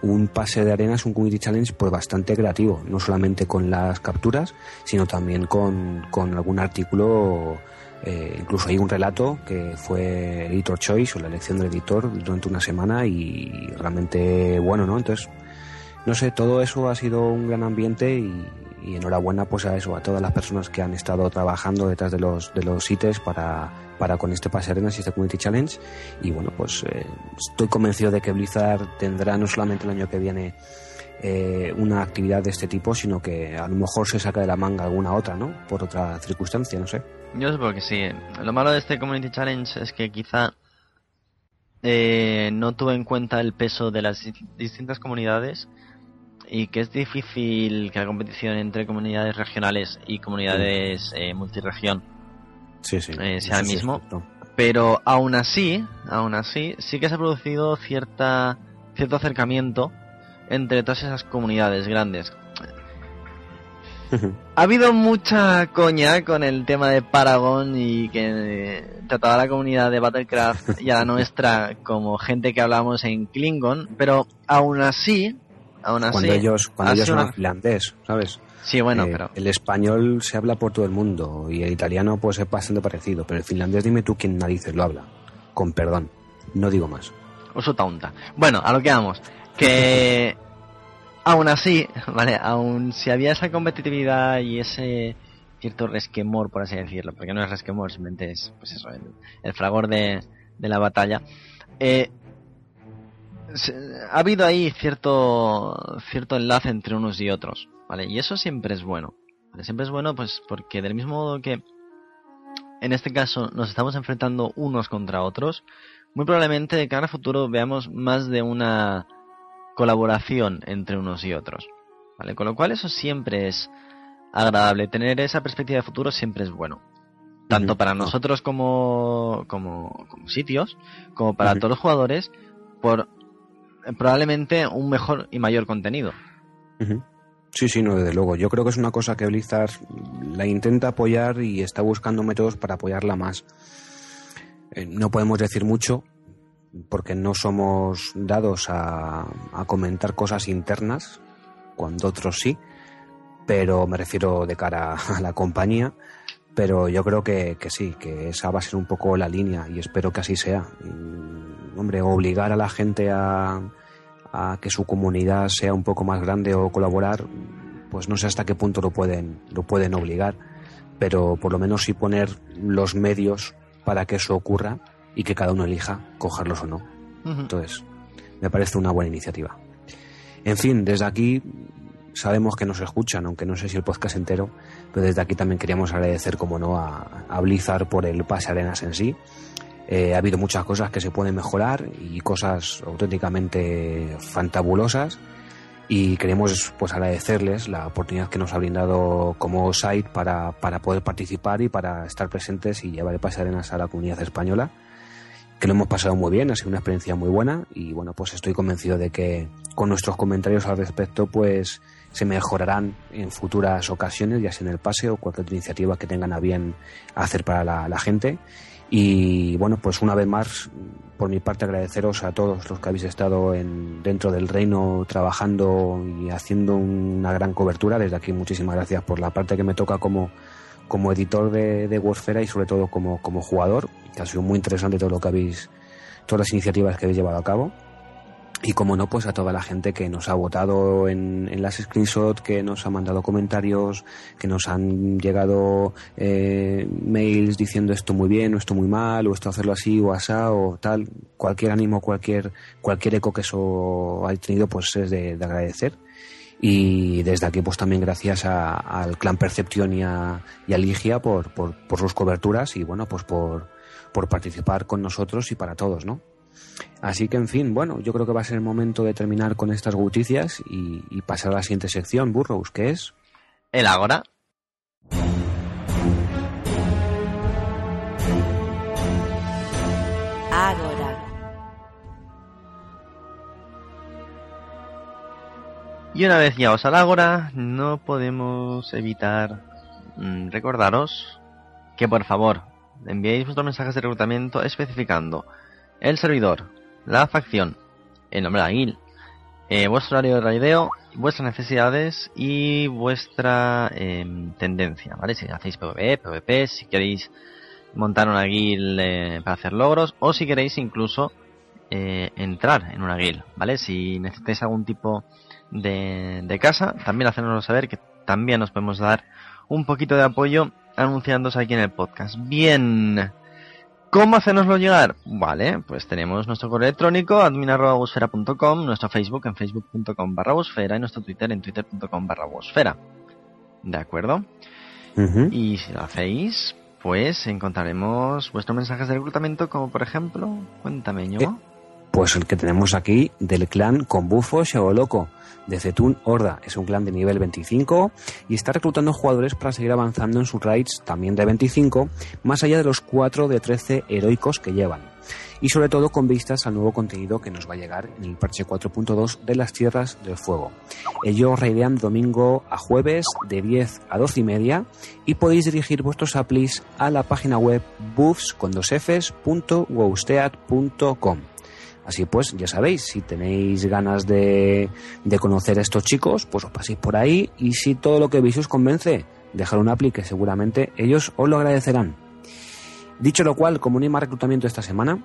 un pase de arenas, un community challenge pues bastante creativo, no solamente con las capturas, sino también con, con algún artículo, eh, incluso hay un relato que fue Editor Choice o la elección del editor durante una semana y realmente bueno, ¿no? Entonces, no sé, todo eso ha sido un gran ambiente y, enhorabuena pues a eso, a todas las personas que han estado trabajando detrás de los, de los sites para, para con este Pase Arenas y este Community Challenge. Y bueno, pues eh, estoy convencido de que Blizzard tendrá no solamente el año que viene eh, una actividad de este tipo, sino que a lo mejor se saca de la manga alguna otra, ¿no? Por otra circunstancia, no sé. Yo supongo que sí. Lo malo de este Community Challenge es que quizá eh, no tuvo en cuenta el peso de las distintas comunidades y que es difícil que la competición entre comunidades regionales y comunidades eh, multiregión eh, sea el mismo. pero aún así, aún así, sí que se ha producido cierta cierto acercamiento entre todas esas comunidades grandes. ha habido mucha coña con el tema de Paragon y que eh, trataba a la comunidad de Battlecraft y a la nuestra como gente que hablamos en Klingon, pero aún así, cuando ellos, cuando ellos son finlandés, ¿sabes? Sí, bueno, eh, pero... El español se habla por todo el mundo y el italiano pues es bastante parecido, pero el finlandés dime tú quién narices lo habla. Con perdón, no digo más. Oso taunta. Bueno, a lo que vamos. Que [LAUGHS] aún así, ¿vale? Aún si había esa competitividad y ese cierto resquemor, por así decirlo, porque no es resquemor, simplemente es, pues eso, el, fragor de, de la batalla, eh, ha habido ahí cierto, cierto enlace entre unos y otros, ¿vale? Y eso siempre es bueno. Siempre es bueno, pues, porque del mismo modo que en este caso nos estamos enfrentando unos contra otros, muy probablemente de cara a futuro veamos más de una colaboración entre unos y otros, ¿vale? Con lo cual eso siempre es agradable. Tener esa perspectiva de futuro siempre es bueno. Tanto para nosotros como, como, como sitios, como para todos los jugadores, por probablemente un mejor y mayor contenido. Sí, sí, no, desde luego. Yo creo que es una cosa que Blizzard la intenta apoyar y está buscando métodos para apoyarla más. Eh, no podemos decir mucho porque no somos dados a, a, comentar cosas internas, cuando otros sí, pero me refiero de cara a la compañía. Pero yo creo que, que sí, que esa va a ser un poco la línea y espero que así sea hombre, obligar a la gente a, a que su comunidad sea un poco más grande o colaborar, pues no sé hasta qué punto lo pueden, lo pueden obligar, pero por lo menos sí poner los medios para que eso ocurra y que cada uno elija cogerlos o no. Entonces, me parece una buena iniciativa. En fin, desde aquí sabemos que nos escuchan, aunque no sé si el podcast entero, pero desde aquí también queríamos agradecer, como no, a, a Blizzard por el pase arenas en sí. Eh, ha habido muchas cosas que se pueden mejorar y cosas auténticamente fantabulosas y queremos pues agradecerles la oportunidad que nos ha brindado como site para, para poder participar y para estar presentes y llevar el pase arenas a la comunidad española que lo hemos pasado muy bien, ha sido una experiencia muy buena y bueno, pues estoy convencido de que con nuestros comentarios al respecto pues se mejorarán en futuras ocasiones, ya sea en el pase o cualquier otra iniciativa que tengan a bien hacer para la, gente. Y bueno, pues una vez más, por mi parte agradeceros a todos los que habéis estado en, dentro del reino trabajando y haciendo una gran cobertura. Desde aquí muchísimas gracias por la parte que me toca como como editor de, de Warfare y sobre todo como, como jugador, que ha sido muy interesante todo lo que habéis, todas las iniciativas que habéis llevado a cabo. Y como no, pues a toda la gente que nos ha votado en, en las screenshots, que nos ha mandado comentarios, que nos han llegado eh, mails diciendo esto muy bien o esto muy mal, o esto hacerlo así o asá o tal. Cualquier ánimo, cualquier, cualquier eco que eso ha tenido, pues es de, de agradecer. Y desde aquí, pues también gracias al Clan Percepción y a, Ligia por, por, sus coberturas y bueno, pues por, por participar con nosotros y para todos, ¿no? Así que, en fin, bueno, yo creo que va a ser el momento de terminar con estas noticias y, y pasar a la siguiente sección, Burrows, que es... El Agora. Y una vez llegados al Ágora, no podemos evitar mm, recordaros que por favor enviéis vuestros mensajes de reclutamiento especificando el servidor, la facción, el nombre de la guild, eh, vuestro horario de raideo, vuestras necesidades y vuestra em, tendencia, ¿vale? Si hacéis PvP, PvP, si queréis montar una guild eh, para hacer logros o si queréis incluso eh, entrar en una guild, ¿vale? Si necesitáis algún tipo de, casa, también hacernoslo saber que también nos podemos dar un poquito de apoyo anunciándose aquí en el podcast. Bien. ¿Cómo hacernoslo llegar? Vale, pues tenemos nuestro correo electrónico admin.busfera.com, nuestro Facebook en facebook.com barra y nuestro Twitter en twitter.com barra. ¿De acuerdo? Y si lo hacéis, pues encontraremos vuestros mensajes de reclutamiento como por ejemplo, cuéntame, yo. Pues el que tenemos aquí del clan con bufo Loco de Zetun Horda. Es un clan de nivel 25 y está reclutando jugadores para seguir avanzando en sus raids también de 25, más allá de los 4 de 13 heroicos que llevan. Y sobre todo con vistas al nuevo contenido que nos va a llegar en el parche 4.2 de las Tierras del Fuego. Ellos raidean domingo a jueves de 10 a 12 y media y podéis dirigir vuestros applis a la página web buffs.wousteat.com. Así pues, ya sabéis, si tenéis ganas de, de conocer a estos chicos, pues os paséis por ahí y si todo lo que veis os convence, dejar un appli que seguramente ellos os lo agradecerán. Dicho lo cual, como no hay más reclutamiento esta semana,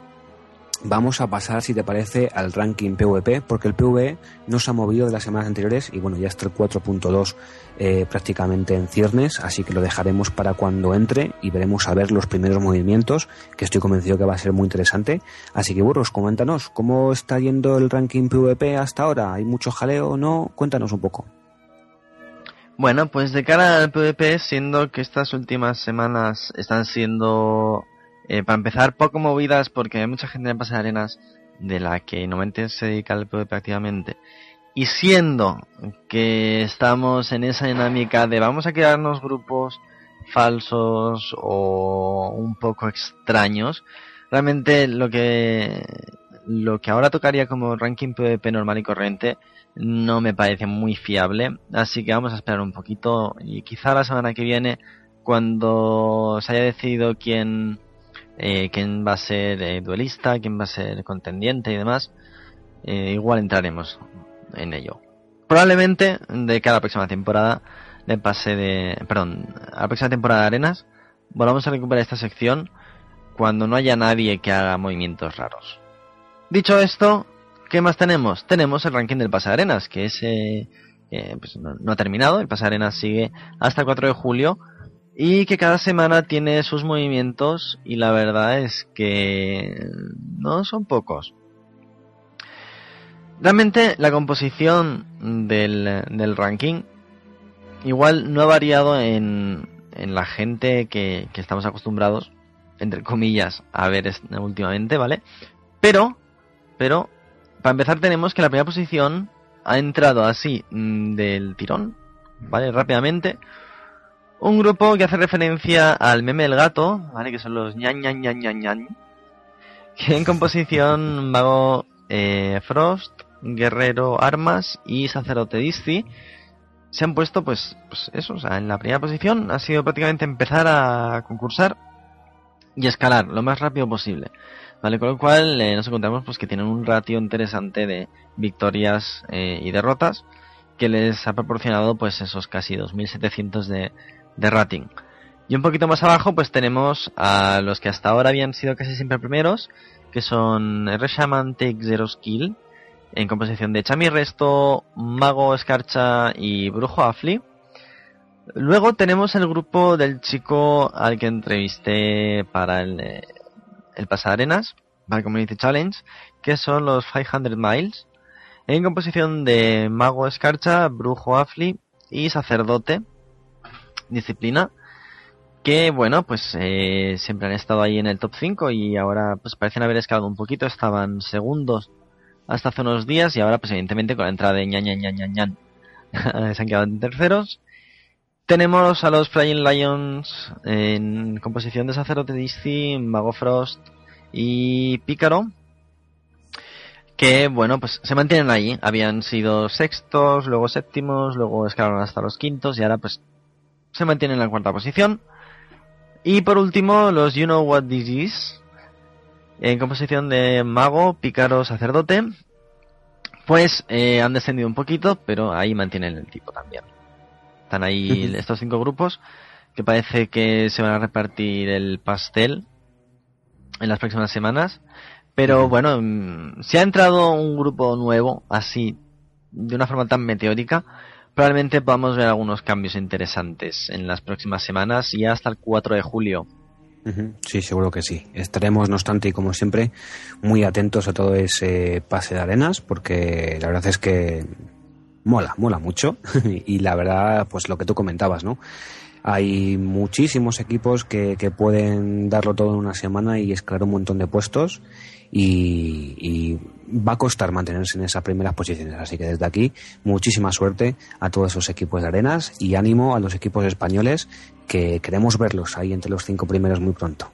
vamos a pasar, si te parece, al ranking PvP, porque el PvE no se ha movido de las semanas anteriores y bueno, ya está el 4.2 eh, prácticamente en ciernes, así que lo dejaremos para cuando entre y veremos a ver los primeros movimientos, que estoy convencido que va a ser muy interesante. Así que, Burros, coméntanos, ¿cómo está yendo el ranking PvP hasta ahora? ¿Hay mucho jaleo o no? Cuéntanos un poco. Bueno, pues de cara al PvP, siendo que estas últimas semanas están siendo eh, para empezar, poco movidas porque hay mucha gente en Pase de Arenas de la que normalmente se dedica al PvP activamente. Y siendo que estamos en esa dinámica de vamos a crearnos grupos falsos o un poco extraños, realmente lo que lo que ahora tocaría como ranking PvP normal y corriente no me parece muy fiable, así que vamos a esperar un poquito y quizá la semana que viene cuando se haya decidido quién eh, quién va a ser eh, duelista, quién va a ser contendiente y demás, eh, igual entraremos en ello. Probablemente de cada próxima temporada le pase de, perdón, a la próxima temporada de Arenas, volvamos a recuperar esta sección cuando no haya nadie que haga movimientos raros. Dicho esto, ¿Qué más tenemos? Tenemos el ranking del Pasarenas, que es, eh, pues no, ha terminado. El Pasarenas sigue hasta el 4 de julio y que cada semana tiene sus movimientos y la verdad es que no son pocos. Realmente la composición del, del ranking igual no ha variado en, en la gente que, que, estamos acostumbrados, entre comillas, a ver últimamente, ¿vale? Pero, pero, para empezar tenemos que la primera posición ha entrado así mm, del tirón, ¿vale? Rápidamente. Un grupo que hace referencia al meme del gato, ¿vale? Que son los ñan ñan ñan ñan ñan. Que en composición Mago eh, Frost, Guerrero Armas y Sacerdote Disci se han puesto, pues, pues eso, o sea, en la primera posición ha sido prácticamente empezar a concursar y escalar lo más rápido posible. ¿Vale? Con lo cual eh, nos encontramos pues que tienen un ratio interesante de victorias eh, y derrotas que les ha proporcionado pues esos casi 2700 de, de rating. Y un poquito más abajo pues tenemos a los que hasta ahora habían sido casi siempre primeros, que son Reshaman Take Zero Skill, en composición de Chami Resto, Mago Escarcha y Brujo Afli. Luego tenemos el grupo del chico al que entrevisté para el, eh, el Pasarenas, para Community Challenge, que son los 500 Miles, en composición de Mago Escarcha, Brujo Afli y Sacerdote, disciplina, que bueno, pues eh, siempre han estado ahí en el top 5 y ahora pues parecen haber escalado un poquito, estaban segundos hasta hace unos días y ahora pues evidentemente con la entrada de ñan ñan ñan ñan, [LAUGHS] se han quedado en terceros. Tenemos a los Flying Lions en composición de Sacerdote DC, Mago Frost y Pícaro. Que bueno, pues se mantienen ahí. Habían sido sextos, luego séptimos, luego escalaron hasta los quintos y ahora pues se mantienen en la cuarta posición. Y por último, los You Know What This Is, en composición de mago, pícaro, sacerdote, pues eh, han descendido un poquito, pero ahí mantienen el tipo también. Están ahí estos cinco grupos que parece que se van a repartir el pastel en las próximas semanas. Pero bueno, mm, si ha entrado un grupo nuevo, así, de una forma tan meteórica, probablemente podamos ver algunos cambios interesantes en las próximas semanas y hasta el 4 de julio. Sí, seguro que sí. Estaremos, no obstante, y como siempre, muy atentos a todo ese pase de arenas, porque la verdad es que mola, mola mucho. [LAUGHS] y la verdad, pues lo que tú comentabas, ¿no? Hay muchísimos equipos que, que pueden darlo todo en una semana y escalar un montón de puestos y, va a costar mantenerse en esas primeras posiciones. Así que desde aquí, muchísima suerte a todos esos equipos de arenas y ánimo a los equipos españoles que queremos verlos ahí entre los cinco primeros muy pronto.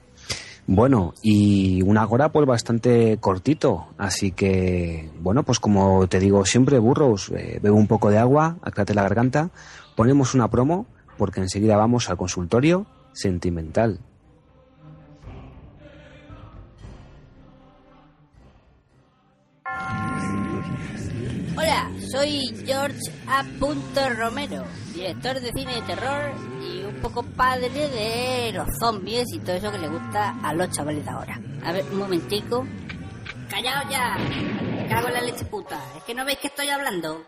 Bueno, y una hora pues bastante cortito, así que, bueno, pues como te digo siempre, burros, eh, bebo un poco de agua, aclate la garganta, ponemos una promo, porque enseguida vamos al consultorio sentimental. Soy George A. Romero, director de cine de terror y un poco padre de los zombies y todo eso que le gusta a los chavales de ahora. A ver, un momentico. ¡Callaos ya! cago en la leche puta. ¿Es que no veis que estoy hablando?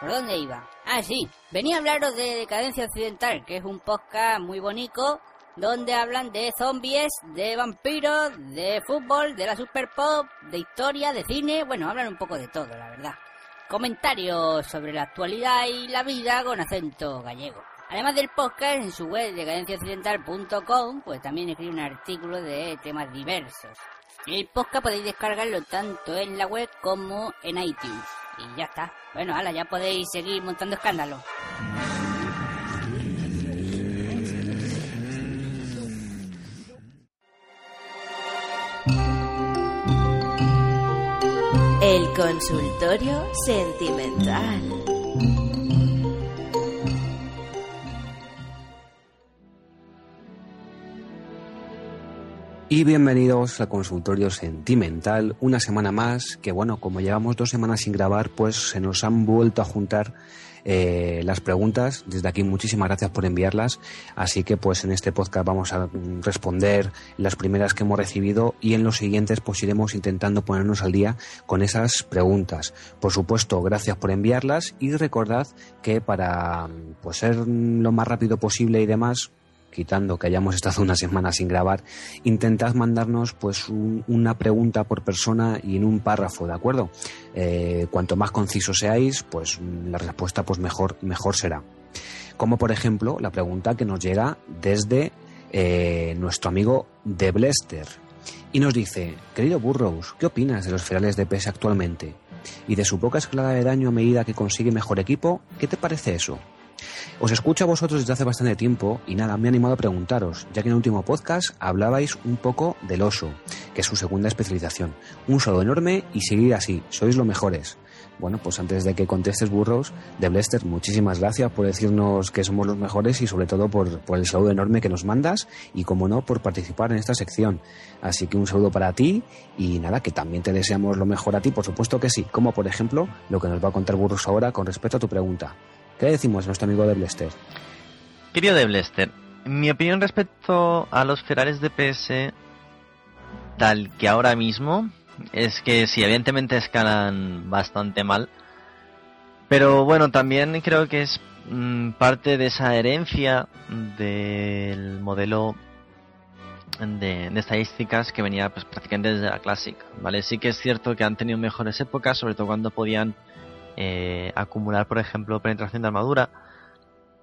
¿Por dónde iba? Ah, sí. Venía a hablaros de Decadencia Occidental, que es un podcast muy bonito donde hablan de zombies, de vampiros, de fútbol, de la super pop, de historia, de cine, bueno, hablan un poco de todo, la verdad comentarios sobre la actualidad y la vida con acento gallego. Además del podcast, en su web decadenciaoccidental.com, pues también escribe un artículo de temas diversos. El podcast podéis descargarlo tanto en la web como en iTunes. Y ya está. Bueno, hala, ya podéis seguir montando escándalos. El consultorio sentimental. Y bienvenidos al consultorio sentimental, una semana más, que bueno, como llevamos dos semanas sin grabar, pues se nos han vuelto a juntar eh, las preguntas. Desde aquí muchísimas gracias por enviarlas. Así que pues en este podcast vamos a responder las primeras que hemos recibido y en los siguientes pues iremos intentando ponernos al día con esas preguntas. Por supuesto, gracias por enviarlas y recordad que para pues ser lo más rápido posible y demás, quitando que hayamos estado una semana sin grabar, intentad mandarnos pues una pregunta por persona y en un párrafo, ¿de acuerdo? Eh, cuanto más conciso seáis, pues la respuesta pues mejor, mejor será. Como por ejemplo la pregunta que nos llega desde eh, nuestro amigo De Blester. Y nos dice, querido Burrows, ¿qué opinas de los ferales de PS actualmente? Y de su poca escalada de daño a medida que consigue mejor equipo, ¿qué te parece eso? Os escucho a vosotros desde hace bastante tiempo y nada, me he animado a preguntaros, ya que en el último podcast hablabais un poco del oso, que es su segunda especialización. Un saludo enorme y seguid así, sois los mejores. Bueno, pues antes de que contestes burros, de Blester, muchísimas gracias por decirnos que somos los mejores y sobre todo por, por el saludo enorme que nos mandas y, como no, por participar en esta sección. Así que un saludo para ti y nada, que también te deseamos lo mejor a ti, por supuesto que sí, como por ejemplo lo que nos va a contar Burros ahora con respecto a tu pregunta. ¿Qué decimos nuestro amigo de Blester? Querido de Blester, mi opinión respecto a los Ferraris de PS tal que ahora mismo es que sí, evidentemente escalan bastante mal, pero bueno, también creo que es mm, parte de esa herencia del modelo de, estadísticas que venía pues, prácticamente desde la clásica, ¿vale? Sí que es cierto que han tenido mejores épocas, sobre todo cuando podían eh, acumular, por ejemplo, penetración de armadura,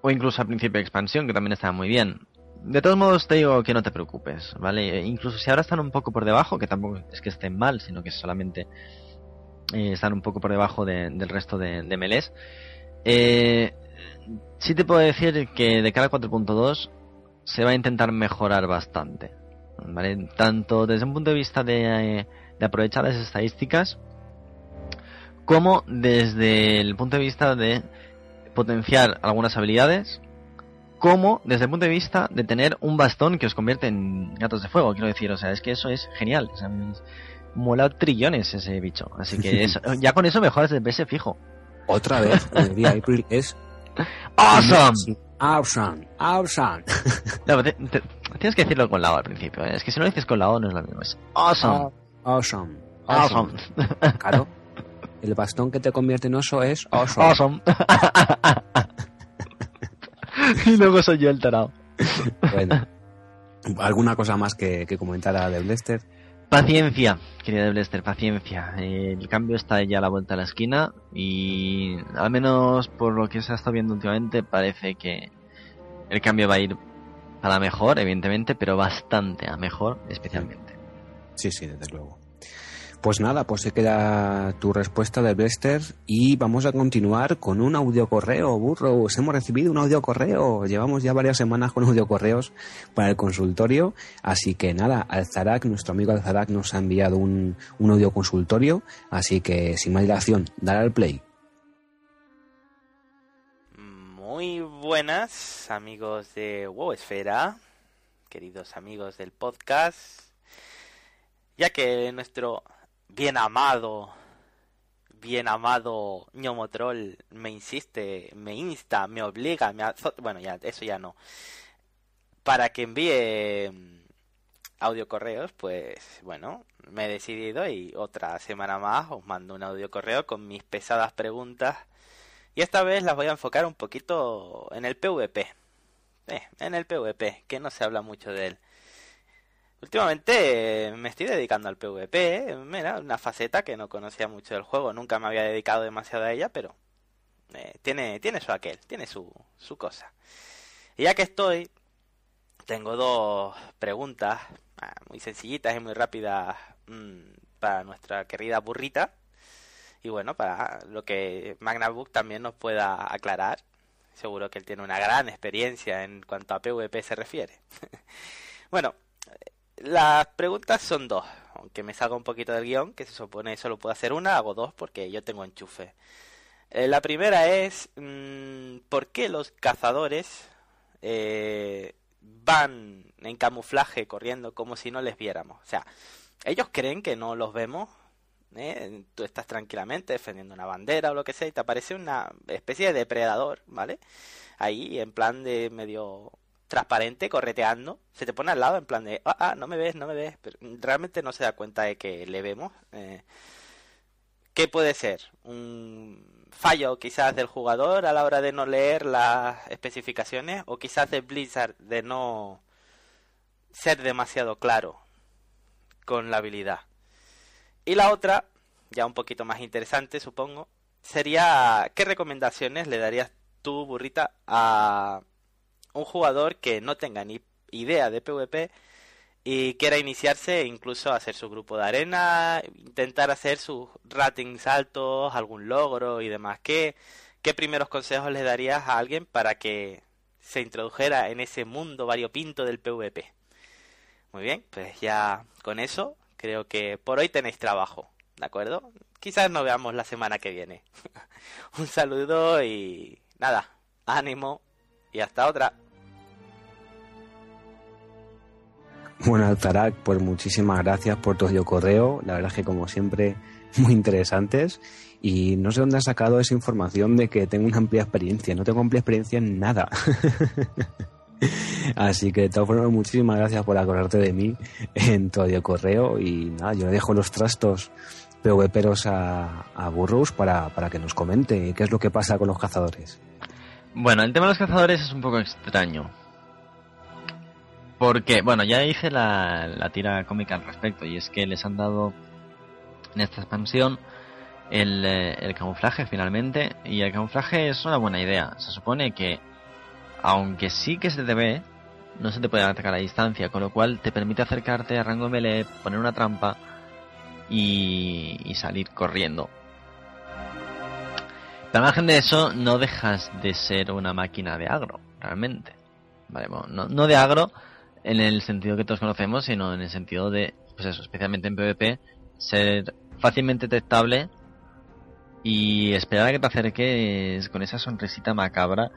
o incluso al principio de expansión, que también estaba muy bien. De todos modos, te digo que no te preocupes, ¿vale? E incluso si ahora están un poco por debajo, que tampoco es que estén mal, sino que solamente eh, están un poco por debajo del resto de, de melés. Eh, sí te puedo decir que de cara a 4.2 se va a intentar mejorar bastante, ¿vale? Tanto desde un punto de vista de, de aprovechar las estadísticas, como desde el punto de vista de potenciar algunas habilidades, como desde el punto de vista de tener un bastón que os convierte en gatos de fuego, quiero decir, o sea, es que eso es genial, o sea, mola trillones ese bicho, así que [LAUGHS] ya con eso mejoras el PS fijo. Otra vez, [LAUGHS] el día April es awesome. Awesome, awesome. tienes que decirlo con la O al principio, ¿eh? es que si no lo dices con la O no es lo mismo, es awesome. Awesome. Awesome. Claro. [LAUGHS] El bastón que te convierte en oso es oso. Awesome. [LAUGHS] y luego soy yo el tarado. Bueno. ¿Alguna cosa más que, comentar a de Blester? Paciencia, querida de Blester, paciencia. El cambio está ya a la vuelta de la esquina y al menos por lo que se ha estado viendo últimamente parece que el cambio va a ir a la mejor, evidentemente, pero bastante a mejor especialmente. Sí, sí, desde luego. Pues nada, pues se queda tu respuesta de Bester y vamos a continuar con un audio correo, burros. Hemos recibido un audio correo. Llevamos ya varias semanas con audio correos para el consultorio. Así que nada, Alzarak, nuestro amigo Alzarak nos ha enviado un, un audio consultorio. Así que sin más dilación, dar al play. Muy buenas, amigos de WoW Esfera, queridos amigos del podcast. Ya que nuestro bien amado, bien amado ñomotrol me insiste, me insta, me obliga, me bueno, ya eso ya no. Para que envíe mm, audio correos, pues bueno, me he decidido y otra semana más os mando un audio correo con mis pesadas preguntas. Y esta vez las voy a enfocar un poquito en el PvP. Eh, en el PvP, que no se habla mucho de él. Últimamente me estoy dedicando al PvP, ¿eh? Mira, una faceta que no conocía mucho del juego, nunca me había dedicado demasiado a ella, pero eh, tiene, tiene su aquel, tiene su, su cosa. Y ya que estoy, tengo dos preguntas ah, muy sencillitas y muy rápidas mm, para nuestra querida burrita. Y bueno, para lo que MagnaBook también nos pueda aclarar. Seguro que él tiene una gran experiencia en cuanto a PvP se refiere. [LAUGHS] bueno, las preguntas son dos, aunque me salga un poquito del guion, que se supone solo puedo hacer una, hago dos porque yo tengo enchufe. Eh, la primera es, mm, ¿por qué los cazadores eh, van en camuflaje corriendo como si no les viéramos. O sea, ellos creen que no los vemos. ¿eh? Tú estás tranquilamente defendiendo una bandera o lo que sea y te aparece una especie de depredador, ¿vale? Ahí en plan de medio transparente, correteando, se te pone al lado en plan de, ah, ah no me ves, no me ves, pero realmente no se da cuenta de que le vemos. Eh, ¿Qué puede ser? Un fallo quizás del jugador a la hora de no leer las especificaciones o quizás de Blizzard de no ser demasiado claro con la habilidad. Y la otra, ya un poquito más interesante supongo, sería ¿qué recomendaciones le darías tú, burrita, a un jugador que no tenga ni idea de PvP y quiera iniciarse e incluso hacer su grupo de arena, intentar hacer sus ratings altos, algún logro y demás. ¿Qué, qué primeros consejos le darías a alguien para que se introdujera en ese mundo variopinto del PvP? Muy bien, pues ya con eso creo que por hoy tenéis trabajo, ¿de acuerdo? Quizás nos veamos la semana que viene. [LAUGHS] Un saludo y nada, ánimo y hasta otra. Bueno, Tarak, pues muchísimas gracias por tu correo. La verdad es que, como siempre, [LAUGHS] muy interesantes. Y no sé dónde has sacado esa información de que tengo una amplia experiencia. No tengo amplia experiencia en nada. [LAUGHS] Así que de todas formas, muchísimas gracias por acordarte de mí en tu audio correo. Y nada, yo le dejo los trastos PvPeros a, a Burroughs para, para que nos comente qué es lo que pasa con los cazadores. Bueno, el tema de los cazadores es un poco extraño. Porque, bueno, ya hice la, tira cómica al respecto y es que les han dado en esta expansión el, eh, el, camuflaje finalmente y el camuflaje es una buena idea. Se supone que, aunque sí que se te ve, no se te puede atacar a distancia, con lo cual te permite acercarte a rango melee, poner una trampa y, y salir corriendo. Pero al margen de eso, no dejas de ser una máquina de agro, realmente. Vale, bueno, no, no de agro, en el sentido que todos conocemos, sino en el sentido de, pues eso, especialmente en PvP, ser fácilmente detectable y esperar a que te acerques con esa sonrisita macabra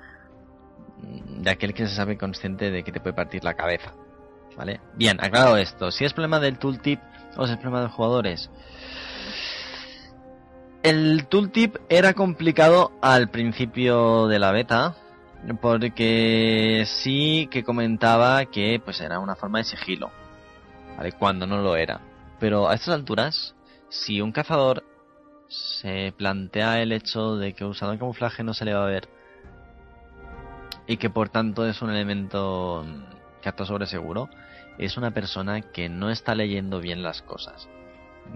de aquel que se sabe consciente de que te puede partir la cabeza. ¿Vale? Bien, aclarado esto. Si es problema del tooltip o si es problema de los jugadores. El tooltip era complicado al principio de la beta, porque sí que comentaba que pues era una forma de sigilo, ¿vale? Cuando no lo era. Pero a estas alturas, si un cazador se plantea el hecho de que usando el camuflaje no se le va a ver y que por tanto es un elemento que actúa sobre seguro, es una persona que no está leyendo bien las cosas.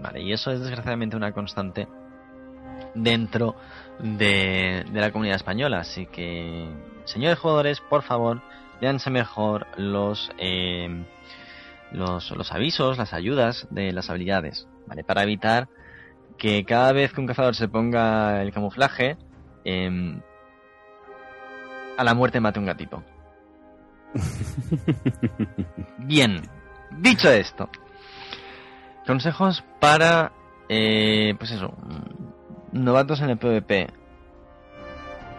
Vale, y eso es desgraciadamente una constante dentro de, de la comunidad española, así que señores jugadores, por favor, leanse mejor los, eh, los, los, avisos, las ayudas de las habilidades, ¿vale? Para evitar que cada vez que un cazador se ponga el camuflaje, eh, a la muerte mate un gatito. [LAUGHS] Bien, dicho esto, consejos para, eh, pues eso, novatos en el PvP.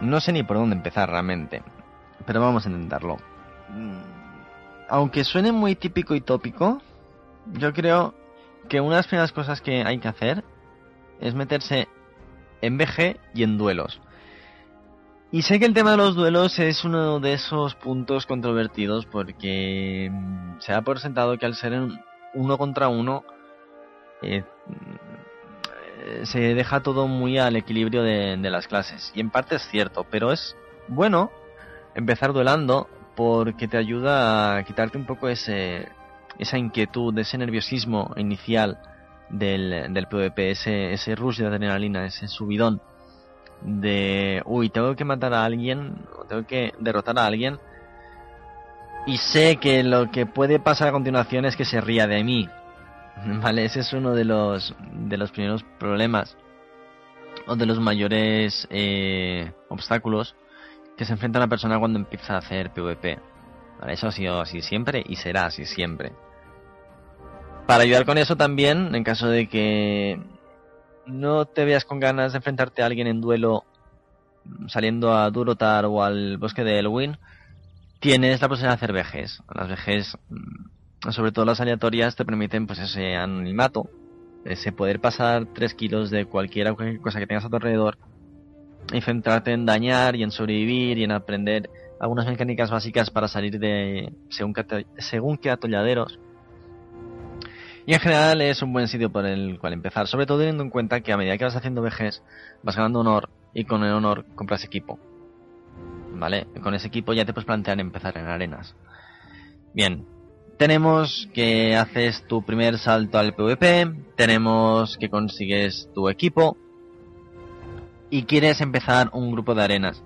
No sé ni por dónde empezar realmente, pero vamos a intentarlo. Mm, aunque suene muy típico y tópico, yo creo que una de las primeras cosas que hay que hacer es meterse en BG y en duelos. Y sé que el tema de los duelos es uno de esos puntos controvertidos porque mm, se da por sentado que al ser uno contra uno eh, se deja todo muy al equilibrio de, las clases. Y en parte es cierto, pero es bueno empezar duelando porque te ayuda a quitarte un poco ese, esa inquietud, ese nerviosismo inicial del, del PvP, ese, ese rush de adrenalina, ese subidón de, uy, tengo que matar a alguien, tengo que derrotar a alguien, y sé que lo que puede pasar a continuación es que se ría de mí, [LAUGHS] Vale, ese es uno de los, de los primeros problemas o de los mayores eh, obstáculos que se enfrenta la persona cuando empieza a hacer PvP. Vale, eso ha sido así siempre y será así siempre. Para ayudar con eso también, en caso de que no te veas con ganas de enfrentarte a alguien en duelo saliendo a Durotar o al bosque de Elwyn, tienes la posibilidad de hacer vejes. Las vejes, sobre todo las aleatorias, te permiten pues ese anonimato, ese poder pasar 3 kilos de cualquier cosa que tengas a tu alrededor y centrarte en dañar y en sobrevivir y en aprender algunas mecánicas básicas para salir de según qué, según qué atolladeros. Y en general es un buen sitio por el cual empezar, sobre todo teniendo en cuenta que a medida que vas haciendo vejez vas ganando honor y con el honor compras equipo. ¿Vale? Con ese equipo ya te puedes plantear empezar en arenas. Bien, tenemos que haces tu primer salto al PvP, tenemos que consigues tu equipo y quieres empezar un grupo de arenas.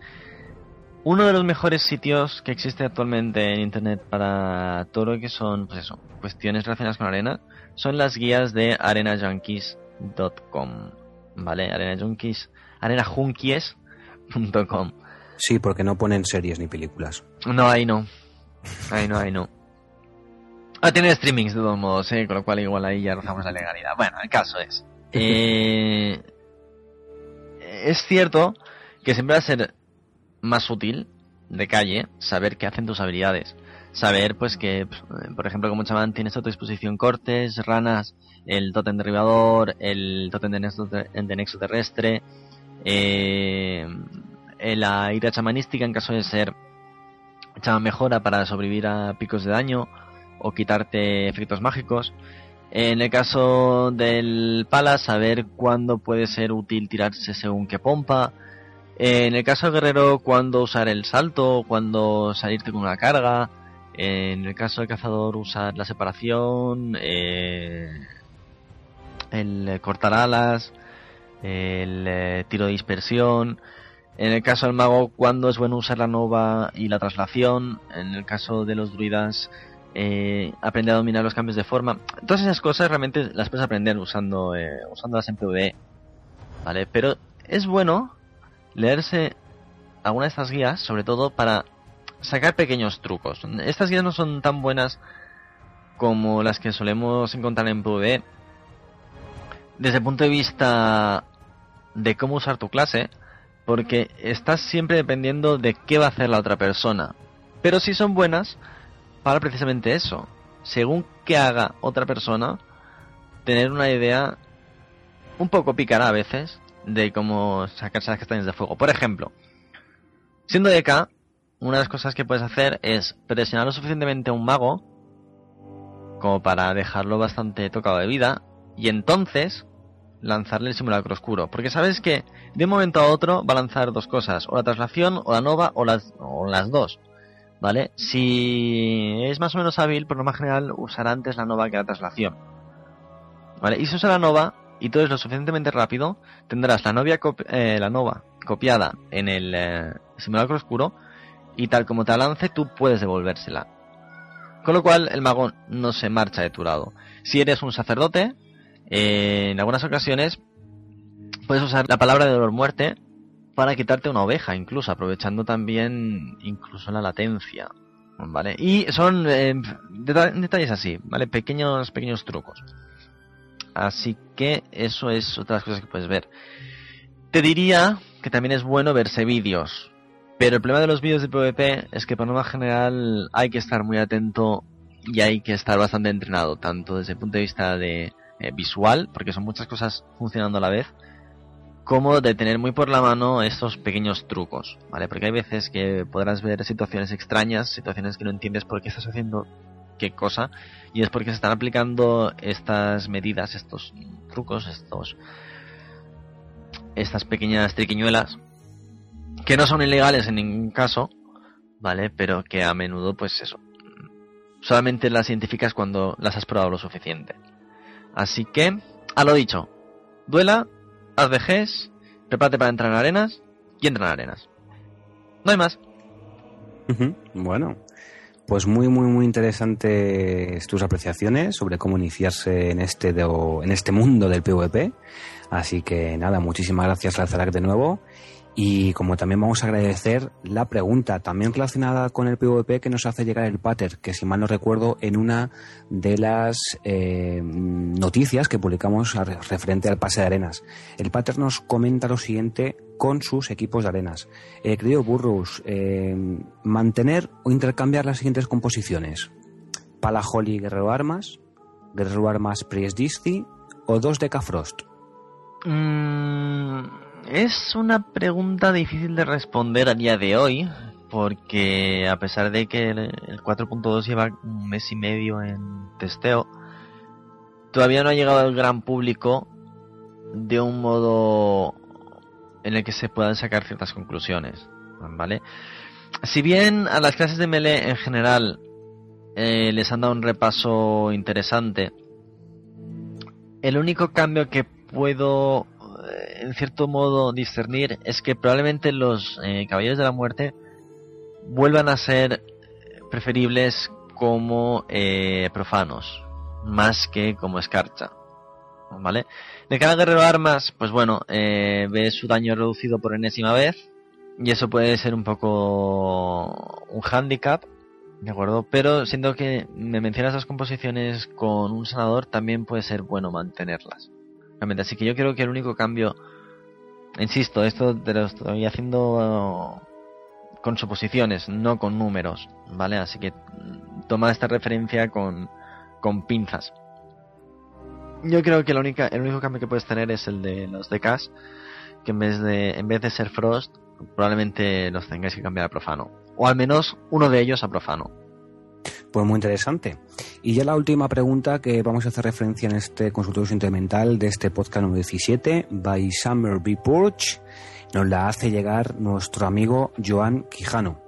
Uno de los mejores sitios que existe actualmente en internet para todo lo que son, pues eso, cuestiones relacionadas con arena, son las guías de arenajunkies.com. ¿Vale? Arenajunkies, arenajunkies.com. Sí, porque no ponen series ni películas. No, ahí no. Ahí no, ahí no. Ah, tiene streamings de todos modos, ¿eh? con lo cual igual ahí ya rozamos la legalidad. Bueno, el caso es. Eh, es cierto que siempre va a ser más útil de calle saber qué hacen tus habilidades. Saber, pues, que, por ejemplo, como chamán tienes a tu disposición cortes, ranas, el totem derribador, el totem de nexo, de terrestre, eh, la ira chamanística en caso de ser chamán mejora para sobrevivir a picos de daño o quitarte efectos mágicos. En el caso del pala, saber cuándo puede ser útil tirarse según qué pompa. En el caso del guerrero, cuándo usar el salto, cuándo salirte con una carga. En el caso del cazador, usar la separación, eh, el cortar alas, el eh, tiro de dispersión. En el caso del mago, cuándo es bueno usar la nova y la traslación. En el caso de los druidas, eh, aprender a dominar los cambios de forma. Todas esas cosas realmente las puedes aprender usando eh, usándolas en PvE. ¿Vale? Pero es bueno leerse alguna de estas guías, sobre todo para sacar pequeños trucos. Estas guías no son tan buenas como las que solemos encontrar en PvE. Desde el punto de vista de cómo usar tu clase, porque estás siempre dependiendo de qué va a hacer la otra persona. Pero si son buenas para precisamente eso. Según que haga otra persona, tener una idea un poco picará a veces de cómo sacarse las castañas de fuego. Por ejemplo, siendo de acá, una de las cosas que puedes hacer es presionar lo suficientemente a un mago como para dejarlo bastante tocado de vida y entonces lanzarle el simulacro oscuro. Porque sabes que de un momento a otro va a lanzar dos cosas, o la traslación, o la nova, o las, o las dos. ¿Vale? Si es más o menos hábil, por norma general usará antes la nova que la traslación. ¿Vale? Y si usa la nova y todo es lo suficientemente rápido, tendrás la, novia eh, la nova copiada en el eh, simulacro oscuro y tal como te la lance tú puedes devolvérsela. Con lo cual el mago no se marcha de tu lado. Si eres un sacerdote, eh, en algunas ocasiones puedes usar la palabra de dolor muerte para quitarte una oveja, incluso aprovechando también incluso la latencia, ¿vale? Y son eh, detalles así, ¿vale? Pequeños, pequeños trucos. Así que eso es otra de las cosas que puedes ver. Te diría que también es bueno verse vídeos, pero el problema de los vídeos de PvP es que por norma general hay que estar muy atento y hay que estar bastante entrenado, tanto desde el punto de vista de eh, visual, porque son muchas cosas funcionando a la vez, como de tener muy por la mano estos pequeños trucos, ¿vale? Porque hay veces que podrás ver situaciones extrañas, situaciones que no entiendes por qué estás haciendo qué cosa, y es porque se están aplicando estas medidas, estos trucos, estos estas pequeñas triquiñuelas que no son ilegales en ningún caso, ¿vale? Pero que a menudo, pues eso, solamente las identificas cuando las has probado lo suficiente. Así que, a lo dicho, duela, haz vejez, prepárate para entrar en arenas y entra en arenas. No hay más. Bueno, pues muy, muy, muy interesantes tus apreciaciones sobre cómo iniciarse en este, en este mundo del PvP. Así que nada, muchísimas gracias Lazarac de nuevo. Y como también vamos a agradecer la pregunta también relacionada con el PvP que nos hace llegar el Pater, que si mal no recuerdo en una de las eh, noticias que publicamos referente al pase de arenas. El Pater nos comenta lo siguiente con sus equipos de arenas. Eh, querido Burrus, eh, mantener o intercambiar las siguientes composiciones. Pala Holly Guerrero Armas, Guerrero Armas Priest Disney o dos Deca Frost. Es una pregunta difícil de responder a día de hoy, porque a pesar de que el 4.2 lleva un mes y medio en testeo, todavía no ha llegado al gran público de un modo en el que se puedan sacar ciertas conclusiones, ¿vale? Si bien a las clases de melee en general eh, les han dado un repaso interesante, el único cambio que puedo en cierto modo discernir es que probablemente los eh, Caballeros de la Muerte vuelvan a ser preferibles como eh, profanos, más que como escarcha. ¿Vale? De cada guerrero armas, pues bueno, eh, ve su daño reducido por enésima vez. Y eso puede ser un poco un handicap, ¿de acuerdo? Pero siendo que me mencionas las composiciones con un sanador, también puede ser bueno mantenerlas. Realmente, así que yo creo que el único cambio Insisto, esto te lo estoy haciendo con suposiciones, no con números, ¿vale? Así que toma esta referencia con, con pinzas. Yo creo que el único cambio que puedes tener es el de los DKs, que en vez de, en vez de ser Frost, probablemente los tengáis que cambiar a profano. O al menos uno de ellos a profano. Pues muy interesante. Y ya la última pregunta que vamos a hacer referencia en este consultorio sentimental de este podcast número 17, by Summer B. Porch, nos la hace llegar nuestro amigo Joan Quijano.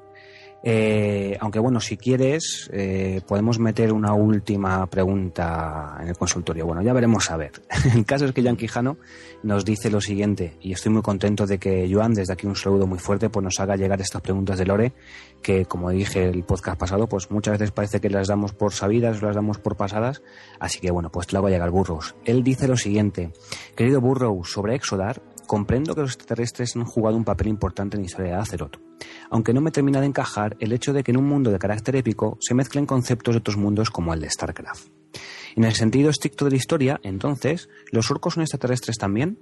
Eh, aunque bueno, si quieres, eh, podemos meter una última pregunta en el consultorio. Bueno, ya veremos a ver. [LAUGHS] el caso es que Joan Quijano nos dice lo siguiente, y estoy muy contento de que Joan, desde aquí un saludo muy fuerte, pues nos haga llegar estas preguntas de Lore, que como dije el podcast pasado, pues muchas veces parece que las damos por sabidas las damos por pasadas. Así que bueno, pues te lo hago llegar Burros. Él dice lo siguiente, querido Burrow, sobre Exodar, comprendo que los extraterrestres han jugado un papel importante en la historia de Azeroth aunque no me termina de encajar el hecho de que en un mundo de carácter épico se mezclen conceptos de otros mundos como el de StarCraft. En el sentido estricto de la historia, entonces, ¿los orcos son extraterrestres también?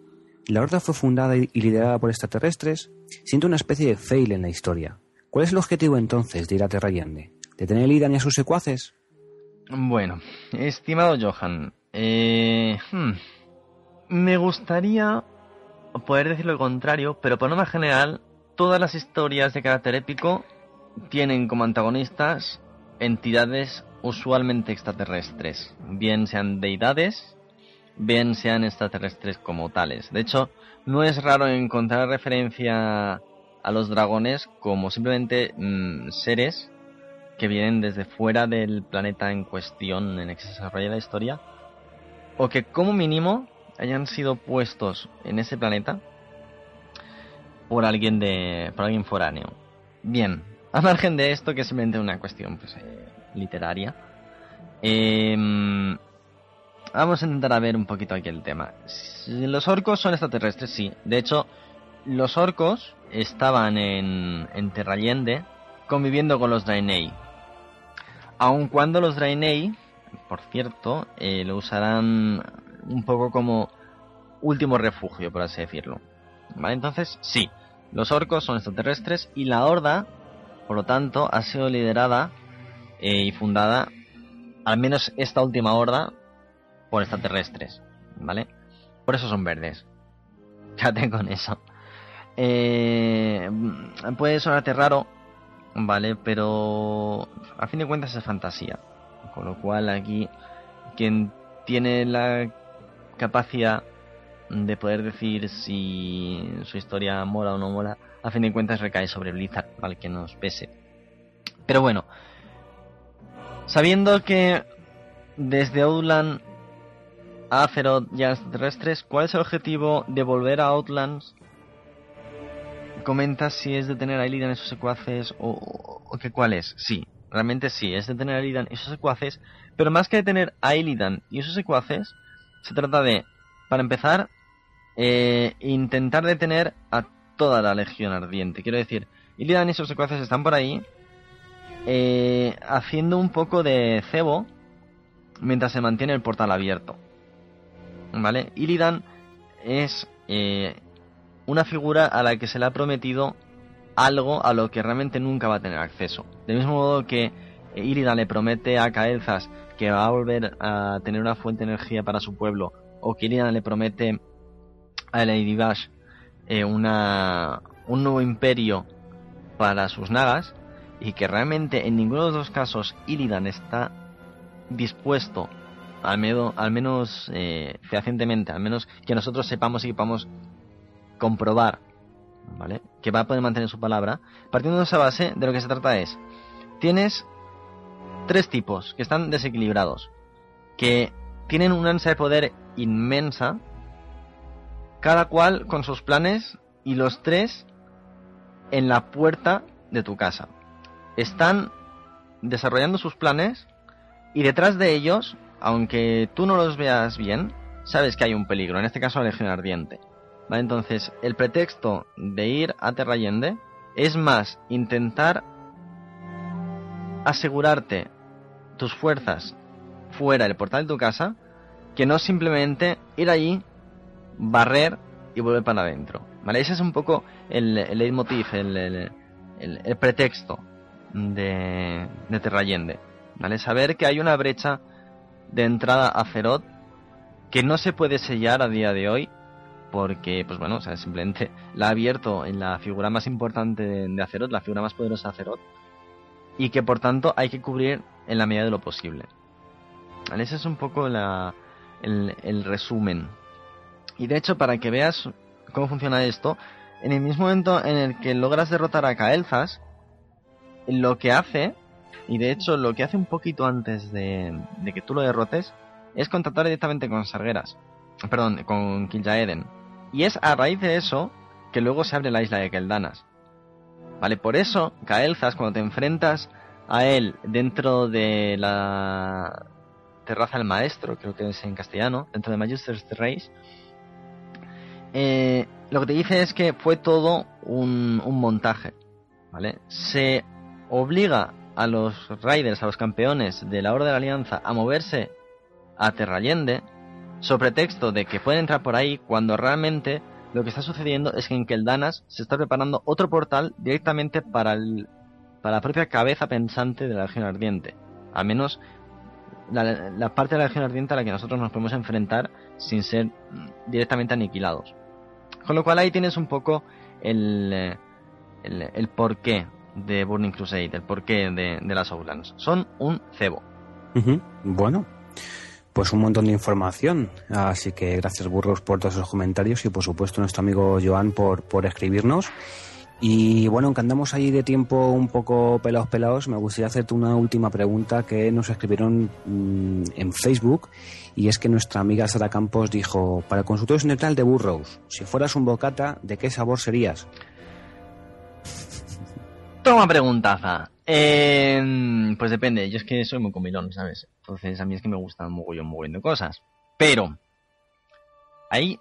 ¿La Horda fue fundada y liderada por extraterrestres? Siento una especie de fail en la historia. ¿Cuál es el objetivo entonces de ir a Terra Yende? ¿Detener a Idan y a sus secuaces? Bueno, estimado Johan, eh, hmm, me gustaría poder decir lo contrario, pero por norma general todas las historias de carácter épico tienen como antagonistas entidades usualmente extraterrestres, bien sean deidades, bien sean extraterrestres como tales. De hecho, no es raro encontrar referencia a los dragones como simplemente mm, seres que vienen desde fuera del planeta en cuestión en el que se desarrolla la historia, o que como mínimo hayan sido puestos en ese planeta por alguien de por alguien foráneo. Bien, a margen de esto que es simplemente una cuestión pues, eh, literaria, em, vamos a intentar a ver un poquito aquí el tema. Los orcos son extraterrestres, sí. De hecho, los orcos estaban en, en Terrallende conviviendo con los Draenei. Aun cuando los Draenei, por cierto, eh, lo usarán un poco como último refugio, por así decirlo. ¿Vale? Entonces, sí, los orcos son extraterrestres y la horda, por lo tanto, ha sido liderada eh, y fundada, al menos esta última horda, por extraterrestres, ¿vale? Por eso son verdes. [LAUGHS] Fíjate con eso. Eh, puede sonarte raro, ¿vale? Pero a fin de cuentas es fantasía. Con lo cual aquí quien tiene la capacidad de poder decir si su historia mola o no mola, a fin de cuentas recae sobre Blizzard, al que nos pese. Pero bueno, sabiendo que desde Outland a Azeroth ya extraterrestres, ¿cuál es el objetivo de volver a Outlands? Comenta si es detener a Illidan y sus secuaces o, o, que cuál es. Sí, realmente sí, es detener a Illidan y sus secuaces, pero más que detener a Illidan y sus secuaces, se trata de, para empezar, eh, intentar detener a toda la Legión Ardiente. Quiero decir, Illidan y sus secuaces están por ahí eh, haciendo un poco de cebo mientras se mantiene el portal abierto. ¿Vale? Illidan es eh, una figura a la que se le ha prometido algo a lo que realmente nunca va a tener acceso. Del mismo modo que Illidan le promete a Kael'thas que va a volver a tener una fuente de energía para su pueblo, o que le promete a Lady eh, una, un nuevo imperio para sus nagas, y que realmente en ninguno de los dos casos Illidan está dispuesto, al, menos, al menos eh, fehacientemente, al menos que nosotros sepamos y que podamos comprobar, ¿vale? Que va a poder mantener su palabra. Partiendo de esa base, de lo que se trata es, tienes tres tipos que están desequilibrados, que tienen una ansia de poder inmensa, cada cual con sus planes y los tres en la puerta de tu casa. Están desarrollando sus planes y detrás de ellos, aunque tú no los veas bien, sabes que hay un peligro, en este caso la Legión Ardiente. Entonces, el pretexto de ir a Terrayende es más intentar asegurarte tus fuerzas fuera del portal de tu casa que no simplemente ir allí, barrer y volver para adentro. ¿Vale? Ese es un poco el, el leitmotiv, el, el, el pretexto de, de Terrayende. ¿Vale? Saber que hay una brecha de entrada a Feroz que no se puede sellar a día de hoy porque, pues bueno, o sea, simplemente la ha abierto en la figura más importante de, Azeroth, la figura más poderosa de Azeroth, y que por tanto hay que cubrir en la medida de lo posible. Ese es un poco el, resumen. Y de hecho, para que veas cómo funciona esto, en el mismo momento en el que logras derrotar a Kael'thas, lo que hace, y de hecho lo que hace un poquito antes de, de que tú lo derrotes, es contactar directamente con Sargeras. Perdón, con Kil'jaeden. Y es a raíz de eso que luego se abre la isla de Keldanas. Vale, por eso, Kael'thas, cuando te enfrentas a él dentro de la terraza del maestro, creo que es en castellano, dentro de Magister's Race, eh, lo que te dice es que fue todo un, un montaje, ¿vale? Se obliga a los Raiders, a los campeones de la Hora de la Alianza, a moverse a Terrayende, sobre texto de que pueden entrar por ahí, cuando realmente lo que está sucediendo es que en Keldanas se está preparando otro portal directamente para, el, para la propia cabeza pensante de la Legión Ardiente. Al menos la, parte de la Legión Ardiente a la que nosotros nos podemos enfrentar sin ser directamente aniquilados. Con lo cual ahí tienes un poco el, el, el porqué de Burning Crusade, el porqué de, de las Outlands. Son un cebo. Bueno, pues un montón de información. Así que gracias, Burros, por todos esos comentarios y, por supuesto, nuestro amigo Joan por, por escribirnos. Y bueno, aunque andamos ahí de tiempo un poco pelados pelados, me gustaría hacerte una última pregunta que nos escribieron mmm, en Facebook. Y es que nuestra amiga Sara Campos dijo: Para el consultorio neutral de Burrows, si fueras un bocata, ¿de qué sabor serías? Toma preguntaza. Eh, pues depende, yo es que soy muy comilón, ¿sabes? Entonces a mí es que me gustan mogollón, mogollón de cosas. Pero hay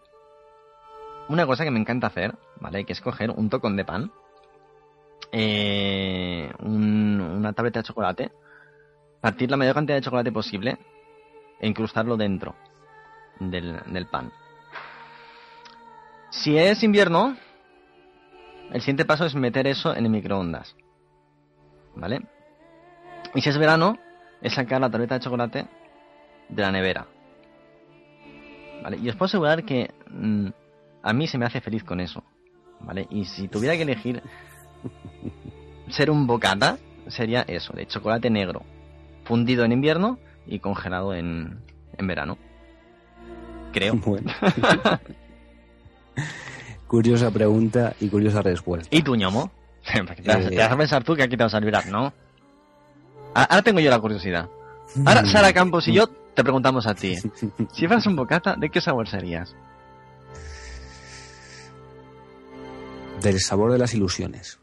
una cosa que me encanta hacer, ¿vale? Que es coger un tocón de pan, eh, un, una tableta de chocolate, partir la mayor cantidad de chocolate posible e incrustarlo dentro del pan. Si es invierno, el siguiente paso es meter eso en el microondas. ¿Vale? Y si es verano, es sacar la tableta de chocolate de la nevera. ¿Vale? Y os puedo asegurar que mmm, a mí se me hace feliz con eso. ¿Vale? Y si tuviera que elegir [LAUGHS] ser un bocata, sería eso, de chocolate negro. Fundido en invierno y congelado en, en verano. Creo. Bueno. [LAUGHS] curiosa pregunta y curiosa respuesta. ¿Y tu ñomo? te, vas, [LAUGHS] eh... te vas a pensar tú que aquí te vas a olvidar, ¿no? Ahora tengo yo la curiosidad. Ahora Sara Campos y yo te preguntamos a ti. [LAUGHS] Si fueras un bocata, ¿de qué sabor serías? Del sabor de las ilusiones.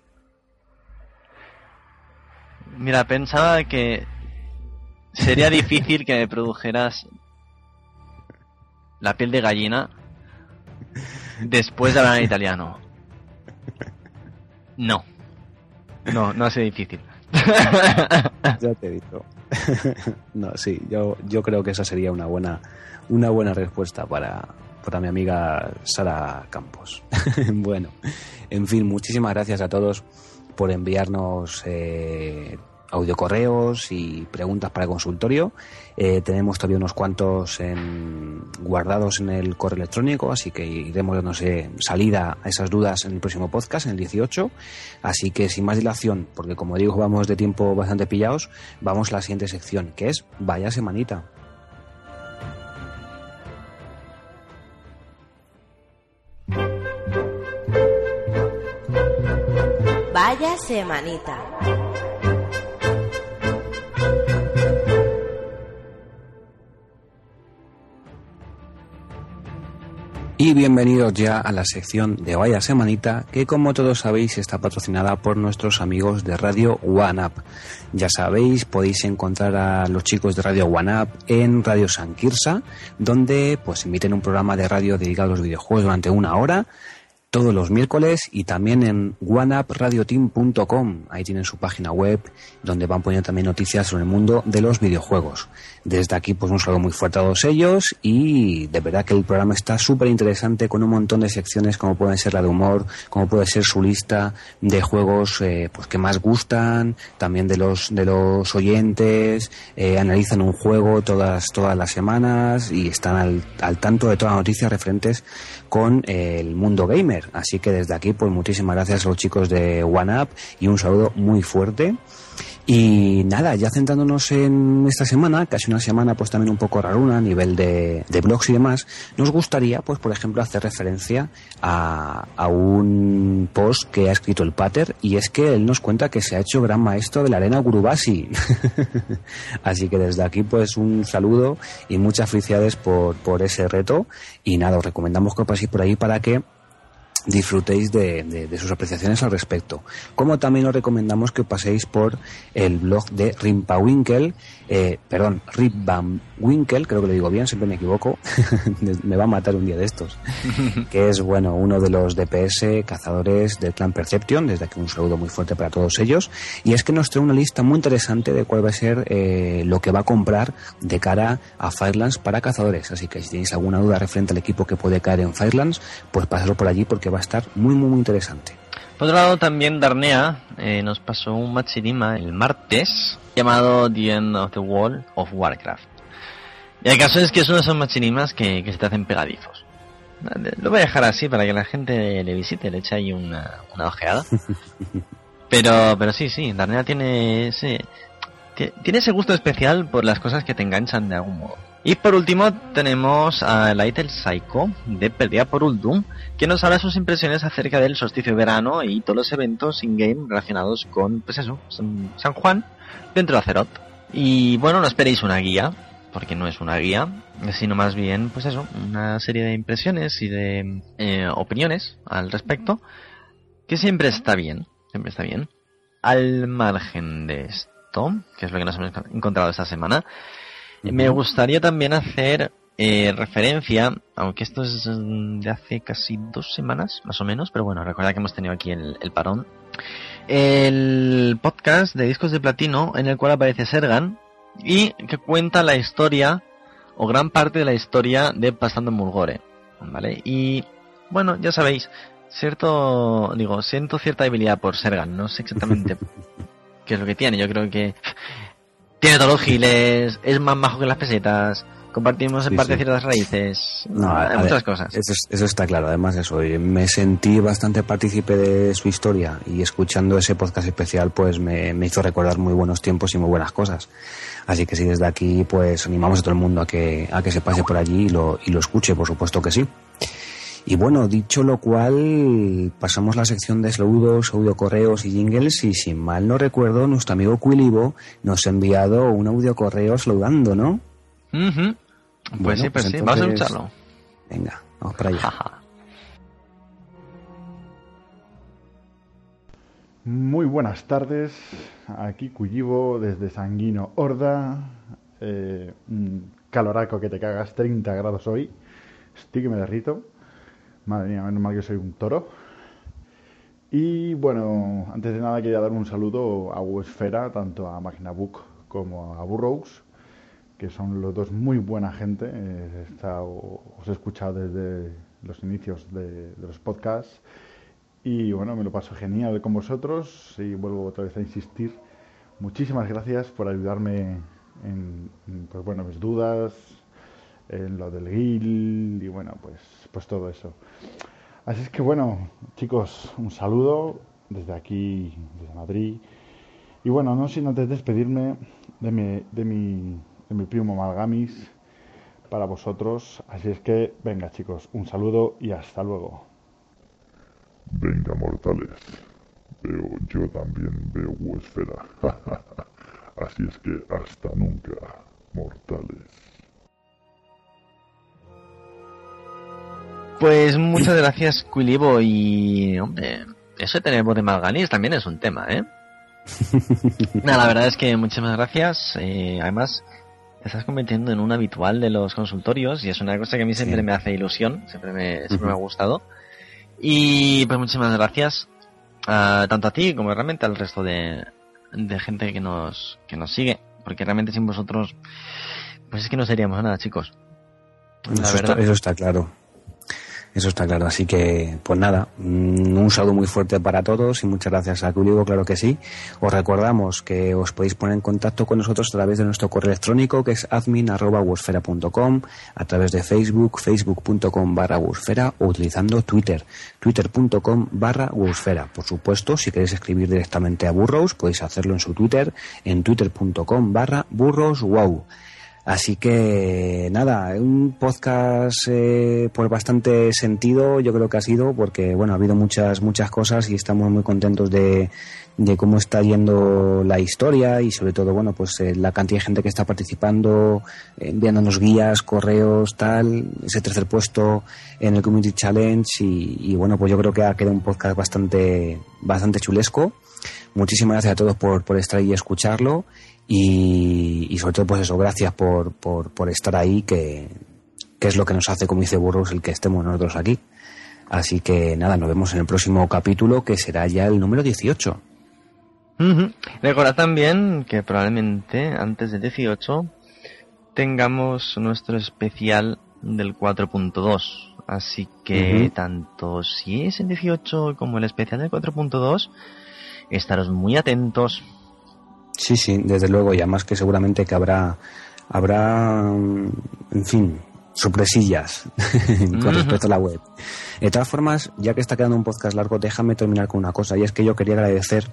Mira, pensaba que sería difícil que me produjeras la piel de gallina después de hablar en italiano. No. No, no hace difícil. [LAUGHS] ya te he dicho. [LAUGHS] no, sí, yo, yo creo que esa sería una buena, una buena respuesta para, para mi amiga Sara Campos. [LAUGHS] bueno, en fin, muchísimas gracias a todos por enviarnos eh, audiocorreos y preguntas para el consultorio. Eh, tenemos todavía unos cuantos guardados en el correo electrónico, así que iremos dando salida a esas dudas en el próximo podcast, en el 18. Así que sin más dilación, porque como digo, vamos de tiempo bastante pillados, vamos a la siguiente sección, que es Vaya Semanita. Vaya semanita. Y bienvenidos ya a la sección de Vaya Semanita, que como todos sabéis está patrocinada por nuestros amigos de Radio One Up. Ya sabéis, podéis encontrar a los chicos de Radio One Up en Radio San Quirsa, donde pues emiten un programa de radio dedicado a los videojuegos durante una hora todos los miércoles y también en oneupradioteam.com. Ahí tienen su página web donde van poniendo también noticias sobre el mundo de los videojuegos. Desde aquí pues un saludo muy fuerte a todos ellos y de verdad que el programa está súper interesante con un montón de secciones como pueden ser la de humor, como puede ser su lista de juegos eh, pues que más gustan, también de los de los oyentes, eh, analizan un juego todas todas las semanas y están al, al tanto de todas las noticias referentes con el mundo gamer. Así que desde aquí, pues muchísimas gracias a los chicos de OneUp y un saludo muy fuerte. Y nada, ya centrándonos en esta semana, casi una semana pues también un poco raruna a nivel de, blogs y demás, nos gustaría pues por ejemplo hacer referencia a, a, un post que ha escrito el Pater y es que él nos cuenta que se ha hecho gran maestro de la arena Gurubasi. [LAUGHS] Así que desde aquí pues un saludo y muchas felicidades por, por ese reto y nada, os recomendamos que paséis por ahí para que disfrutéis de, sus apreciaciones al respecto. Como también os recomendamos que paséis por el blog de Rimpa Winkel, eh, perdón, Rip Van Winkel, creo que lo digo bien, siempre me equivoco, [LAUGHS] me va a matar un día de estos, [LAUGHS] que es bueno uno de los DPS cazadores del clan Perception, desde aquí un saludo muy fuerte para todos ellos, y es que nos trae una lista muy interesante de cuál va a ser eh, lo que va a comprar de cara a Firelands para cazadores, así que si tenéis alguna duda referente al equipo que puede caer en Firelands, pues pasarlo por allí porque va a estar muy muy muy interesante. Por otro lado, también Darnea eh, nos pasó un machinima el martes llamado The End of the Wall of Warcraft. Y el caso es que es uno de esos machinimas que, se te hacen pegadizos. Lo voy a dejar así para que la gente le visite, le eche ahí una, una ojeada. [LAUGHS] Pero, pero sí, sí, Darnea tiene ese, tiene ese gusto especial por las cosas que te enganchan de algún modo. Y por último tenemos a Lightel Psycho de Perdida por Uldum, que nos habla sus impresiones acerca del solsticio de verano y todos los eventos in-game relacionados con, pues eso, San Juan dentro de Azeroth. Y bueno, no esperéis una guía, porque no es una guía, sino más bien, pues eso, una serie de impresiones y de eh, opiniones al respecto, que siempre está bien, siempre está bien. Al margen de esto, que es lo que nos hemos encontrado esta semana, me gustaría también hacer eh, referencia, aunque esto es de hace casi dos semanas, más o menos, pero bueno, recuerda que hemos tenido aquí el, parón. El podcast de Discos de Platino, en el cual aparece Sergan, y que cuenta la historia, o gran parte de la historia de Pasando en Mulgore, ¿vale? Y, bueno, ya sabéis, cierto, digo, siento cierta debilidad por Sergan, no sé exactamente [LAUGHS] qué es lo que tiene, yo creo que tiene todos los giles, es más majo que las pesetas, compartimos en parte ciertas raíces, no, hay muchas cosas. Eso, está claro, además de eso, me sentí bastante partícipe de su historia y escuchando ese podcast especial pues me, hizo recordar muy buenos tiempos y muy buenas cosas. Así que sí, desde aquí pues animamos a todo el mundo a que, a que se pase por allí y lo, y lo escuche, por supuesto que sí. Y bueno, dicho lo cual, pasamos la sección de saludos, audio correos y jingles y sin mal no recuerdo, nuestro amigo Quilibo nos ha enviado un audio correo saludando, ¿no? Pues sí, pues, sí, vamos a escucharlo. Venga, vamos para allá. Muy buenas tardes, aquí Cuyibo desde Sanguino Horda, eh, un caloraco que te cagas, 30 grados hoy, estoy que me derrito. Madre mía, menos mal que soy un toro. Y bueno, antes de nada quería dar un saludo a Wesfera, tanto a Magnabook como a Burroughs, que son los dos muy buena gente. Eh, os he escuchado desde los inicios de, de los podcasts y bueno, me lo paso genial con vosotros y vuelvo otra vez a insistir. Muchísimas gracias por ayudarme en, en, pues bueno, mis dudas, en lo del guild y bueno, pues, pues todo eso. Así es que bueno, chicos, un saludo desde aquí, desde Madrid. Y bueno, no sin antes despedirme de mi, de mi, de mi primo Malgamis para vosotros. Así es que, venga chicos, un saludo y hasta luego. Venga, mortales. Veo, yo también veo Huesfera. [LAUGHS] Así es que hasta nunca, mortales. Pues muchas gracias, Quilibo. Y, hombre, eso de tener voz de Malganis también es un tema, ¿eh? [LAUGHS] Nada, la verdad es que muchísimas gracias. eh, además, te estás convirtiendo en un habitual de los consultorios y es una cosa que a mí siempre Sí. me hace ilusión, siempre me, siempre me ha gustado. Y pues muchísimas gracias ah, tanto a ti como realmente al resto de, de gente que nos, que nos sigue, porque realmente sin vosotros, pues es que no seríamos nada, chicos. La Eso está, verdad. eso está claro. Eso está claro. Así que, pues nada, mm, un saludo muy fuerte para todos y muchas gracias a Culigo, claro que sí. Os recordamos que os podéis poner en contacto con nosotros a través de nuestro correo electrónico que es admin.wosfera.com, a través de Facebook, facebook.com barra o utilizando Twitter, twitter.com barra. Por supuesto, si queréis escribir directamente a Burrows, podéis hacerlo en su Twitter, en twitter.com barra burroswow. Así que nada, un podcast eh, por bastante sentido, yo creo que ha sido, porque bueno, ha habido muchas, muchas cosas y estamos muy contentos de, de cómo está yendo la historia y sobre todo, bueno, pues eh, la cantidad de gente que está participando, eh, enviándonos guías, correos, tal, ese tercer puesto en el Community Challenge y, y bueno, pues yo creo que ha quedado un podcast bastante, bastante chulesco. Muchísimas gracias a todos por, por estar ahí y escucharlo. Y, y sobre todo, pues eso, gracias por, por, por estar ahí, que, que es lo que nos hace, como dice Burroughs, el que estemos nosotros aquí. Así que nada, nos vemos en el próximo capítulo, que será ya el número 18. Ujú. Recordad también que probablemente antes del 18 tengamos nuestro especial del 4.2. Así que tanto si es el 18 como el especial del 4.2, estaros muy atentos. Sí, sí, desde luego, y además que seguramente que habrá, habrá, mm, en fin, sorpresillas [LAUGHS] con respecto a la web. De todas formas, ya que está quedando un podcast largo, déjame terminar con una cosa, y es que yo quería agradecer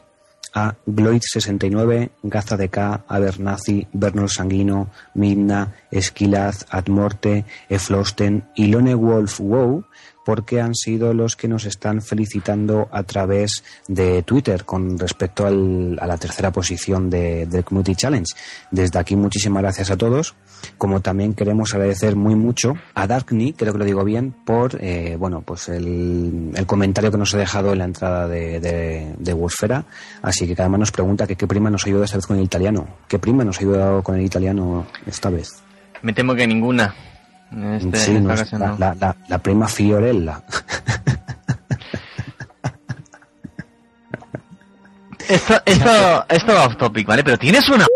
a Gloid69, Gaza de K, Abernazi, Bernal Sanguino, Midna, Esquilaz, Admorte, Eflosten y Lone Wolf Wow, porque han sido los que nos están felicitando a través de Twitter con respecto al- a la tercera posición de- del Community Challenge. Desde aquí muchísimas gracias a todos, como también queremos agradecer muy mucho a Darkney, creo que lo digo bien, por eh, bueno pues el, el comentario que nos ha dejado en la entrada de, de, Wordfera. Así que cada uno nos pregunta que qué prima nos ha ayudado esta vez con el italiano. ¿Qué prima nos ha ayudado con el italiano esta vez? Me temo que ninguna. Este- Sí, ocasión la, no. la- la- la prima Fiorella. Esto, esto, esto va off topic, ¿vale? Pero tienes una...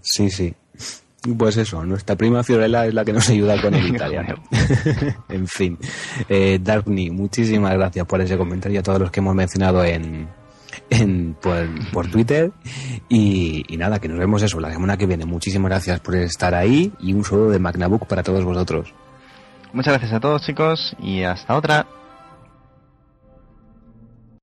Sí, sí. Pues eso, nuestra prima Fiorella es la que nos ayuda con el [LAUGHS] italiano. [LAUGHS] en fin, eh, Darkney, muchísimas gracias por ese comentario a todos los que hemos mencionado en, en por, Twitter. Y, y nada, que nos vemos eso la semana que viene. Muchísimas gracias por estar ahí y un saludo de Magnabook para todos vosotros. Muchas gracias a todos chicos y hasta otra.